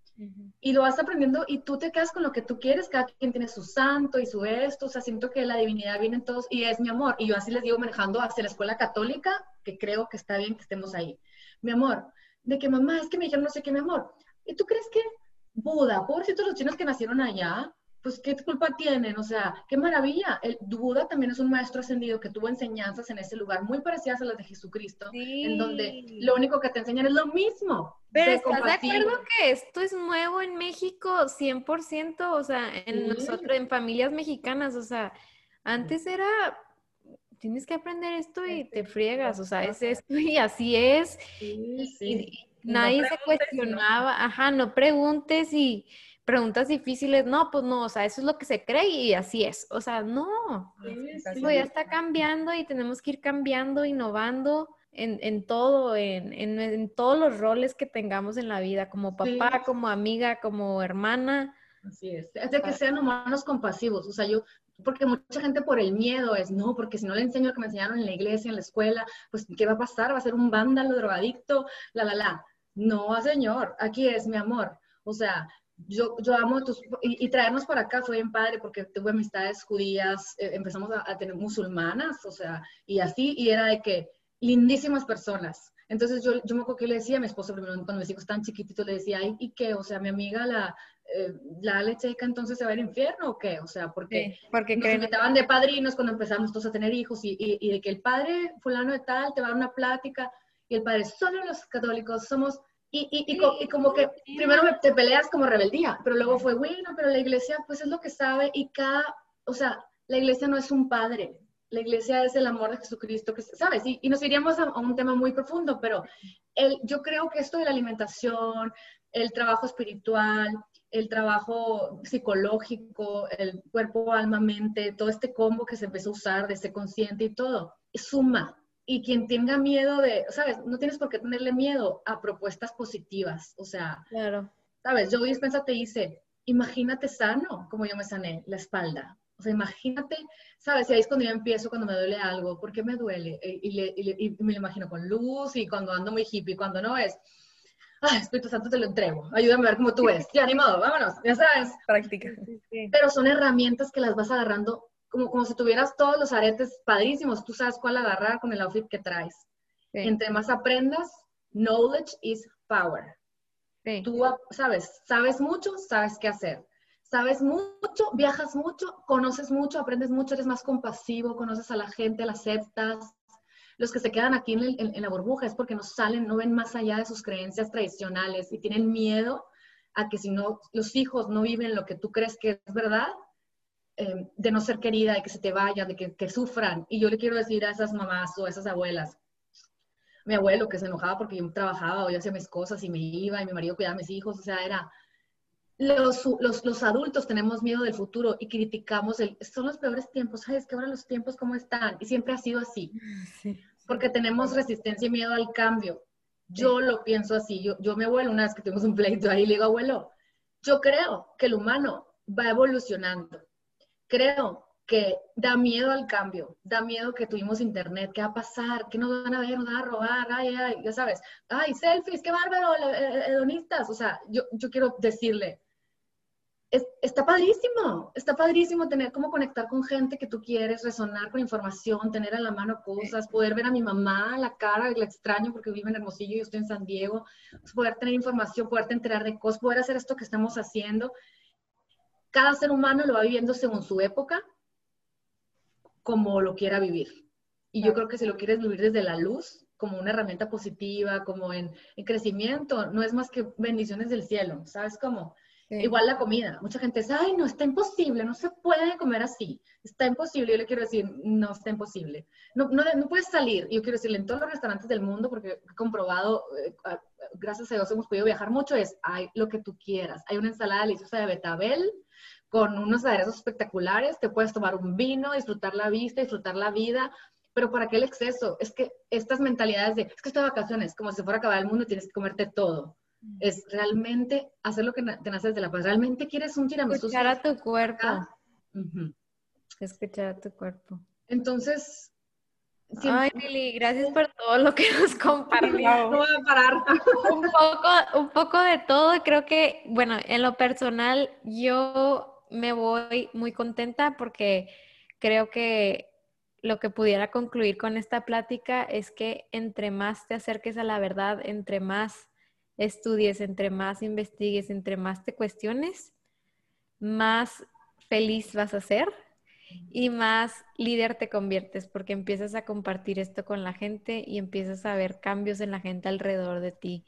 Y lo vas aprendiendo y tú te quedas con lo que tú quieres, cada quien tiene su santo y su esto, o sea, siento que la divinidad viene en todos y es mi amor. Y yo así les digo manejando hacia la escuela católica, que creo que está bien que estemos ahí. Mi amor, de que mamá, es que me dijeron no sé qué, mi amor. ¿Y tú crees que Buda, pobrecitos los chinos que nacieron allá, pues qué culpa tienen? O sea, qué maravilla. El Buda también es un maestro ascendido que tuvo enseñanzas en ese lugar muy parecidas a las de Jesucristo, en donde lo único que te enseñan es lo mismo. Pero ¿estás de acuerdo que esto es nuevo en México 100%? O sea, en Sí. nosotros, en familias mexicanas, o sea, antes era, tienes que aprender esto y te friegas, o sea, es esto y así es. Sí, Y- no nadie se cuestionaba, ajá, no preguntes y preguntas difíciles, no, pues no, o sea, eso es lo que se cree y así es, o sea, no. Sí, sí. Eso ya está cambiando y tenemos que ir cambiando, innovando en, en todo, en, en- en todos los roles que tengamos en la vida, como Sí. papá, como amiga, como hermana. Así es. Es de que sean humanos compasivos. O sea, yo, porque mucha gente por el miedo es, no, porque si no le enseño lo que me enseñaron en la iglesia, en la escuela, pues, ¿qué va a pasar? ¿Va a ser un vándalo, drogadicto? La, la, la. No, señor, aquí es mi amor. O sea, yo, yo amo tus, y, traernos para acá fue bien padre porque tuve amistades judías, eh, empezamos a, tener musulmanas, o sea, y así, y era de que lindísimas personas. Entonces yo, yo me acuerdo que le decía a mi esposo primero, cuando mis hijos estaban chiquititos, le decía, ¿y, qué? O sea, mi amiga la, eh, la lecheca entonces se va al infierno o qué? O sea, porque, porque nos invitaban de padrinos cuando empezamos todos a tener hijos y, y, y de que el padre fulano de tal te va a dar una plática y el padre, solo los católicos somos y, y, y, como que primero te peleas como rebeldía, pero luego fue, bueno, pero la iglesia pues es lo que sabe y cada, o sea, la iglesia no es un padre, la iglesia es el amor de Jesucristo, que, ¿sabes? Y, y nos iríamos a, un tema muy profundo, pero el, yo creo que esto de la alimentación, el trabajo espiritual, el trabajo psicológico, el cuerpo, alma, mente, todo este combo que se empezó a usar de ser consciente y todo, suma, y quien tenga miedo de, ¿sabes? No tienes por qué tenerle miedo a propuestas positivas. O sea, claro. ¿sabes? Yo Dispensa te dice, imagínate sano como yo me sané la espalda. O sea, imagínate, ¿sabes? Y ahí es cuando yo empiezo, cuando me duele algo, ¿por qué me duele? E, y, me lo imagino con luz y cuando ando muy hippie, cuando no es, ay, Espíritu Santo te lo entrego, ayúdame a ver cómo tú ves. Ya, ni modo, vámonos, ya sabes. Práctica. Pero son herramientas que las vas agarrando como, como si tuvieras todos los aretes padrísimos, tú sabes cuál agarrar con el outfit que traes. Entre más aprendas, knowledge is power. Tú sabes, sabes mucho, sabes qué hacer. Sabes mucho, viajas mucho, conoces mucho, aprendes mucho, eres más compasivo, conoces a la gente, la aceptas. Los que se quedan aquí en, en la burbuja es porque no salen, no ven más allá de sus creencias tradicionales y tienen miedo a que si no, los hijos no viven lo que tú crees que es verdad, Em, de no ser querida, de que se te vaya, de que, sufran. Y yo le quiero decir a esas mamás o a esas abuelas, mi abuelo que se enojaba porque yo trabajaba o yo hacía mis cosas y me iba y mi marido cuidaba a mis hijos, o sea, era... Los, los, los adultos tenemos miedo del futuro y criticamos, el, son los peores tiempos, ¿sabes? Que ahora los tiempos cómo están? Y siempre ha sido así. Porque tenemos resistencia y miedo al cambio. Yo lo pienso así. Yo, yo mi abuelo, una vez que tuvimos un pleito ahí, le digo, abuelo, yo creo que el humano va evolucionando creo que da miedo al cambio, da miedo que tuvimos internet, ¿qué va a pasar? ¿Qué nos van a ver? ¿Nos van a robar? Ay, ay, ya sabes, ay, selfies, qué bárbaro, hedonistas. O sea, yo, yo quiero decirle, está padrísimo, está padrísimo tener cómo conectar con gente que tú quieres, resonar con información, tener a la mano cosas, poder ver a mi mamá la cara, la extraño porque vive en Hermosillo y yo estoy en San Diego, poder tener información, poderte enterar de cosas, poder hacer esto que estamos haciendo cada ser humano lo va viviendo según su época, como lo quiera vivir. Y yo creo que si lo quieres vivir desde la luz, como una herramienta positiva, como en, crecimiento, no es más que bendiciones del cielo, ¿sabes cómo? Igual la comida. Mucha gente dice, ay, no, está imposible, no se puede comer así. Está imposible. Yo le quiero decir, no, está imposible. No, no, no puedes salir. Yo quiero decirle, en todos los restaurantes del mundo, porque he comprobado, eh, gracias a Dios hemos podido viajar mucho, es, hay lo que tú quieras. Hay una ensalada deliciosa de betabel, con unos aderezos espectaculares, te puedes tomar un vino, disfrutar la vista, disfrutar la vida, pero ¿para qué el exceso? Es que estas mentalidades de, es que estoy de vacaciones, como si fuera a acabar el mundo, tienes que comerte todo. Mm. Es realmente hacer lo que te nace de la paz. ¿Realmente quieres un tiramisú? Escuchar a tu cuerpo. Escuchar a tu cuerpo. Entonces... Ay, Lili, gracias por todo lo que nos compartió. No voy a parar. un, poco, un poco de todo. Creo que, bueno, en lo personal, yo me voy muy contenta porque creo que lo que pudiera concluir con esta plática es que entre más te acerques a la verdad, entre más estudies, entre más investigues, entre más te cuestiones, más feliz vas a ser y más líder te conviertes porque empiezas a compartir esto con la gente y empiezas a ver cambios en la gente alrededor de ti.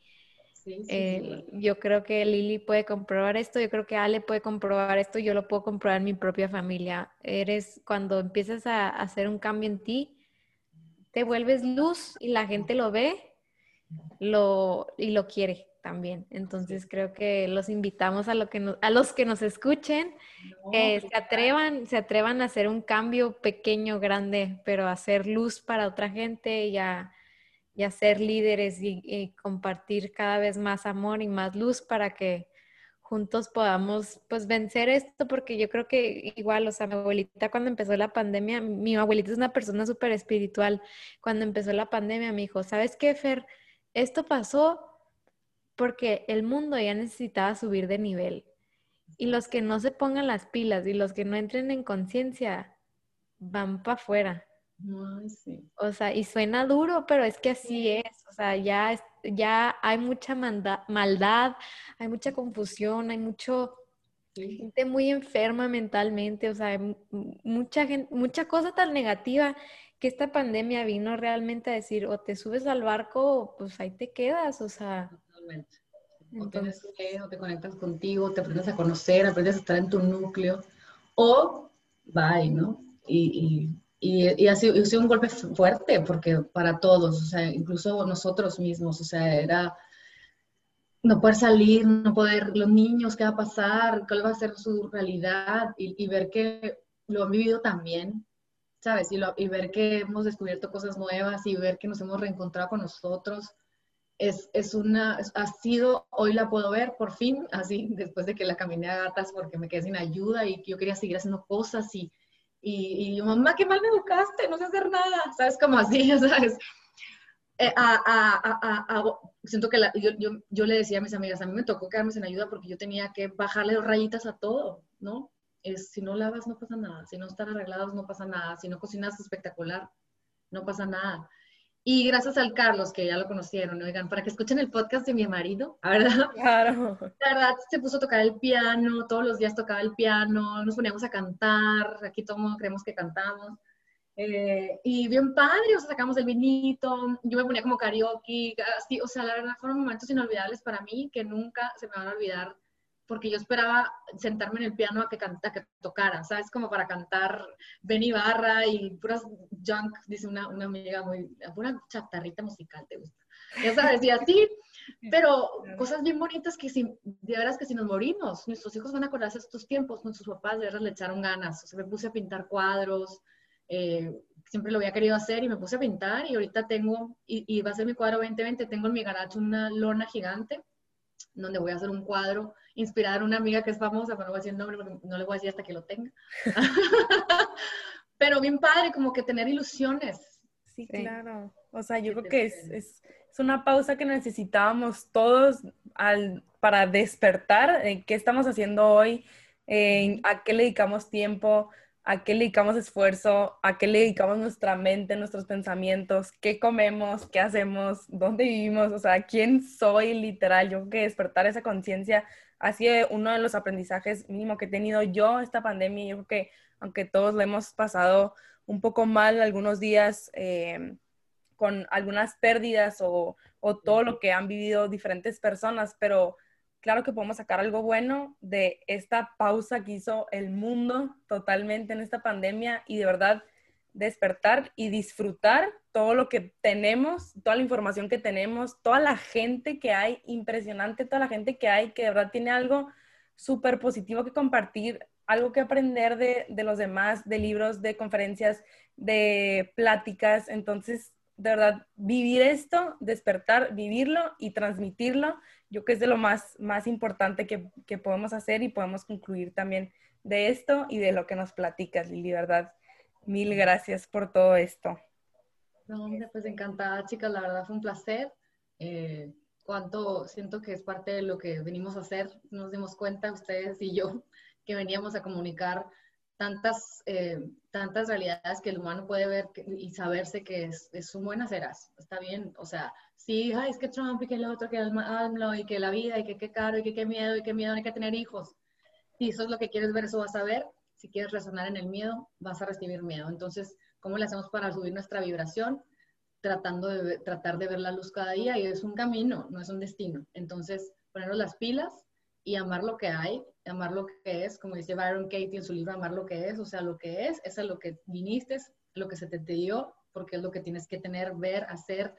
Eh, yo creo que Lili puede comprobar esto, yo creo que Ale puede comprobar esto, yo lo puedo comprobar en mi propia familia. Eres cuando empiezas a, hacer un cambio en ti, te vuelves luz y la gente lo ve lo, y lo quiere también. Entonces creo que los invitamos a, lo que a los que nos escuchen, se atrevan, se atrevan a hacer un cambio pequeño, grande, pero hacer luz para otra gente y a y a ser líderes y, compartir cada vez más amor y más luz para que juntos podamos pues vencer esto porque yo creo que igual, o sea, mi abuelita cuando empezó la pandemia, mi abuelita es una persona súper espiritual, cuando empezó la pandemia me dijo, ¿sabes qué, Fer? Esto pasó porque el mundo ya necesitaba subir de nivel. Y los que no se pongan las pilas y los que no entren en conciencia van para afuera. Sí. O sea, y suena duro, pero es que así es. O sea, ya, ya hay mucha maldad, hay mucha confusión, hay mucho gente muy enferma mentalmente, o sea, mucha gente, mucha cosa tan negativa que esta pandemia vino realmente a decir, o te subes al barco, pues ahí te quedas, o sea. Totalmente. O o te conectas contigo, te aprendes a conocer, aprendes a estar en tu núcleo, o bye, ¿no? Y, y, y, ha, sido, ha sido un golpe fuerte, porque para todos, o sea, incluso nosotros mismos, o sea, era no poder salir, no poder, los niños, qué va a pasar, cuál va a ser su realidad y, ver que lo han vivido también, ¿sabes? Y, y, ver que hemos descubierto cosas nuevas y ver que nos hemos reencontrado con nosotros. Es, es una, ha sido, hoy la puedo ver por fin, así, después de que la caminé a gatas porque me quedé sin ayuda y que yo quería seguir haciendo cosas y, y, y mamá, qué mal me educaste, no sé hacer nada, ¿sabes? Como así, ¿sabes? Eh, siento que yo, yo, yo, le decía a mis amigas, a mí me tocó quedarme sin ayuda porque yo tenía que bajarle rayitas a todo, ¿no? Es, si no lavas no pasa nada, si no están arreglados no pasa nada, si no cocinas espectacular, no pasa nada. Y gracias al Carlos, que ya lo conocieron, oigan, para que escuchen el podcast de mi marido, ¿verdad? Claro. La verdad, se puso a tocar el piano, todos los días tocaba el piano, nos poníamos a cantar, aquí todos creemos que cantamos. Eh, y bien padre, o sea, sacamos el vinito, yo me ponía como karaoke, así, o sea, la verdad fueron momentos inolvidables para mí que nunca se me van a olvidar, porque yo esperaba sentarme en el piano a que, canta, que tocara, ¿sabes? Como para cantar Benny Barra y puras junk, dice una, una amiga muy, pura chatarrita musical, ¿te gusta? Ya sabes, y así, pero cosas bien bonitas que si, de veras que si nos morimos, nuestros hijos van a acordarse de estos tiempos, nuestros papás de veras le echaron ganas, o sea, me puse a pintar cuadros, eh, siempre lo había querido hacer y me puse a pintar y ahorita tengo, y, va a ser mi cuadro 2020, tengo en mi garaje una lona gigante donde voy a hacer un cuadro inspirado en una amiga que es famosa, pero no voy a decir el nombre porque no le voy a decir hasta que lo tenga. pero bien padre, como que tener ilusiones. Sí, claro. O sea, yo creo que es, es, es, una pausa que necesitábamos todos al, para despertar en qué estamos haciendo hoy, en a qué le dedicamos tiempo, a qué le dedicamos esfuerzo, a qué le dedicamos nuestra mente, nuestros pensamientos, qué comemos, qué hacemos, dónde vivimos, o sea, quién soy literal. Yo creo que despertar esa conciencia ha sido uno de los aprendizajes mínimo que he tenido yo esta pandemia. Yo creo que aunque todos lo hemos pasado un poco mal algunos días eh, con algunas pérdidas o, o todo lo que han vivido diferentes personas, pero claro que podemos sacar algo bueno de esta pausa que hizo el mundo totalmente en esta pandemia y de verdad despertar y disfrutar todo lo que tenemos, toda la información que tenemos, toda la gente que hay, impresionante toda la gente que hay, que de verdad tiene algo súper positivo que compartir, algo que aprender de, de, los demás, de libros, de conferencias, de pláticas. Entonces, de verdad, vivir esto, despertar, vivirlo y transmitirlo yo creo que es de lo más, más importante que, que, podemos hacer y podemos concluir también de esto y de lo que nos platicas, Lili, ¿verdad? Mil gracias por todo esto. No, pues encantada, chicas, la verdad fue un placer. Eh, cuánto siento que es parte de lo que venimos a hacer, nos dimos cuenta ustedes y yo que veníamos a comunicar tantas, eh, tantas realidades que el humano puede ver y saberse que es, es un buen está bien, o sea, sí, ay, es que Trump y que el otro, que el AMLO y que la vida y que qué caro y que qué miedo y qué miedo hay que tener hijos. Si eso es lo que quieres ver, eso vas a ver. Si quieres resonar en el miedo, vas a recibir miedo. Entonces, ¿cómo le hacemos para subir nuestra vibración? Tratando de tratar de ver la luz cada día y es un camino, no es un destino. Entonces, ponernos las pilas y amar lo que hay, amar lo que es, como dice Byron Katie en su libro Amar lo que es, o sea, lo que es, es lo que viniste, lo que se te dio, porque es lo que tienes que tener, ver, hacer,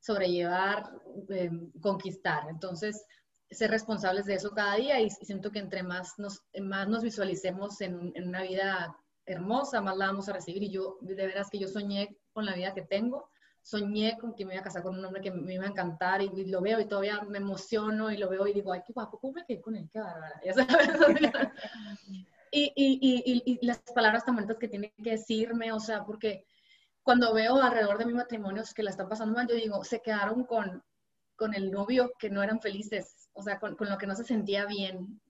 sobrellevar, eh, conquistar. Entonces, ser responsables de eso cada día y, siento que entre más nos, más nos visualicemos en, en, una vida hermosa, más la vamos a recibir. Y yo, de veras que yo soñé con la vida que tengo, soñé con que me iba a casar con un hombre que me iba a encantar y, lo veo y todavía me emociono y lo veo y digo, ay, qué guapo, ¿cómo me quedé con él? Qué bárbara. y, y, y, las palabras tan bonitas que tiene que decirme, o sea, porque cuando veo alrededor de mi matrimonio que la están pasando mal, yo digo, se quedaron con, con el novio que no eran felices, o sea, con, lo que no se sentía bien,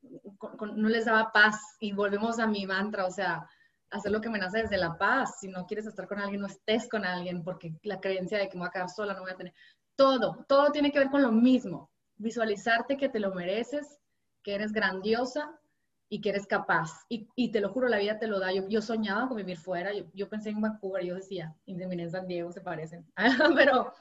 no les daba paz. Y volvemos a mi mantra, o sea, hacer lo que me nace desde la paz. Si no quieres estar con alguien, no estés con alguien, porque la creencia de que me voy a quedar sola, no voy a tener. Todo, todo tiene que ver con lo mismo. Visualizarte que te lo mereces, que eres grandiosa y que eres capaz. Y, y te lo juro, la vida te lo da. Yo, yo soñaba con vivir fuera. Yo, yo pensé en Vancouver, yo decía, en San Diego se parecen. Pero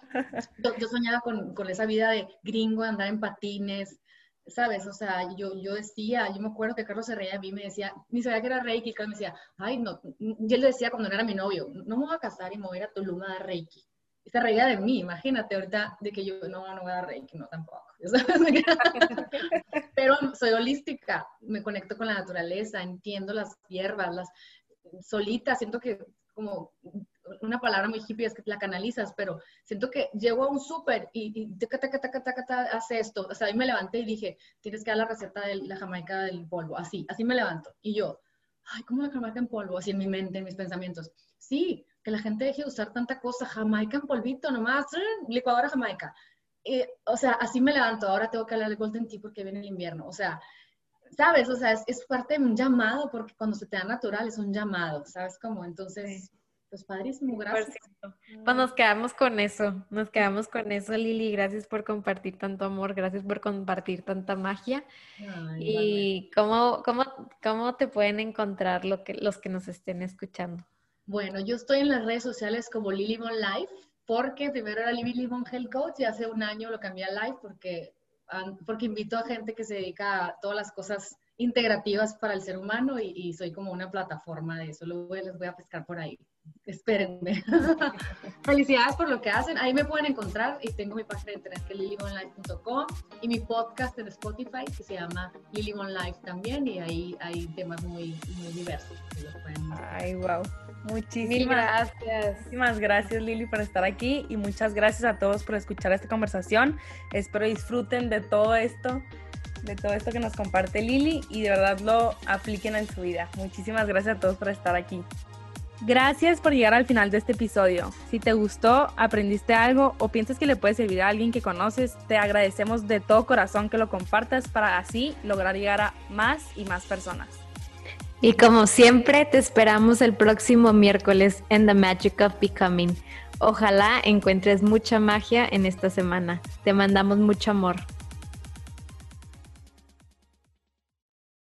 yo, yo soñaba con, con, esa vida de gringo, andar en patines, ¿sabes? O sea, yo, yo decía, yo me acuerdo que Carlos se reía de mí, me decía, ni sabía que era Reiki, Carlos me decía, ay, no, yo le decía cuando no era mi novio, no me voy a casar y me voy a ir a a dar Reiki. Y se reía de mí, imagínate ahorita de que yo no, no voy a dar Reiki, no tampoco. Pero soy holística, me conecto con la naturaleza, entiendo las hierbas, las solitas, siento que como una palabra muy hippie es que la canalizas, pero siento que llego a un súper y, y taca, taca, taca, taca, hace esto. O sea, ahí me levanté y dije, tienes que dar la receta de la jamaica del polvo. Así, así me levanto. Y yo, ay, ¿cómo la jamaica en polvo? Así en mi mente, en mis pensamientos. Sí, que la gente deje de usar tanta cosa. Jamaica en polvito nomás, licuadora jamaica. o sea, así me levanto. Ahora tengo que hablar de Golden Tea porque viene el invierno. O sea, ¿sabes? O sea, es, es, parte de un llamado, porque cuando se te da natural es un llamado, ¿sabes cómo? Entonces, pues padrísimo, gracias. Pues nos quedamos con eso, nos quedamos con eso, Lili. Gracias por compartir tanto amor, gracias por compartir tanta magia. y cómo, cómo, cómo te pueden encontrar lo que, los que nos estén escuchando. Bueno, yo estoy en las redes sociales como Lily Von Life, porque primero era Lily Von Health Coach y hace un año lo cambié a Life porque porque invito a gente que se dedica a todas las cosas integrativas para el ser humano y, soy como una plataforma de eso. Luego les voy a pescar por ahí. Espérenme. Felicidades por lo que hacen. Ahí me pueden encontrar y tengo mi página de internet que es lilyonlife.com y mi podcast en Spotify que se llama Lily Life también y ahí hay temas muy, muy diversos. Ay, wow. Muchísimas gracias. Muchísimas gracias Lili por estar aquí y muchas gracias a todos por escuchar esta conversación. Espero disfruten de todo esto, de todo esto que nos comparte Lili y de verdad lo apliquen en su vida. Muchísimas gracias a todos por estar aquí. Gracias por llegar al final de este episodio. Si te gustó, aprendiste algo o piensas que le puede servir a alguien que conoces, te agradecemos de todo corazón que lo compartas para así lograr llegar a más y más personas. Y como siempre, te esperamos el próximo miércoles en The Magic of Becoming. Ojalá encuentres mucha magia en esta semana. Te mandamos mucho amor.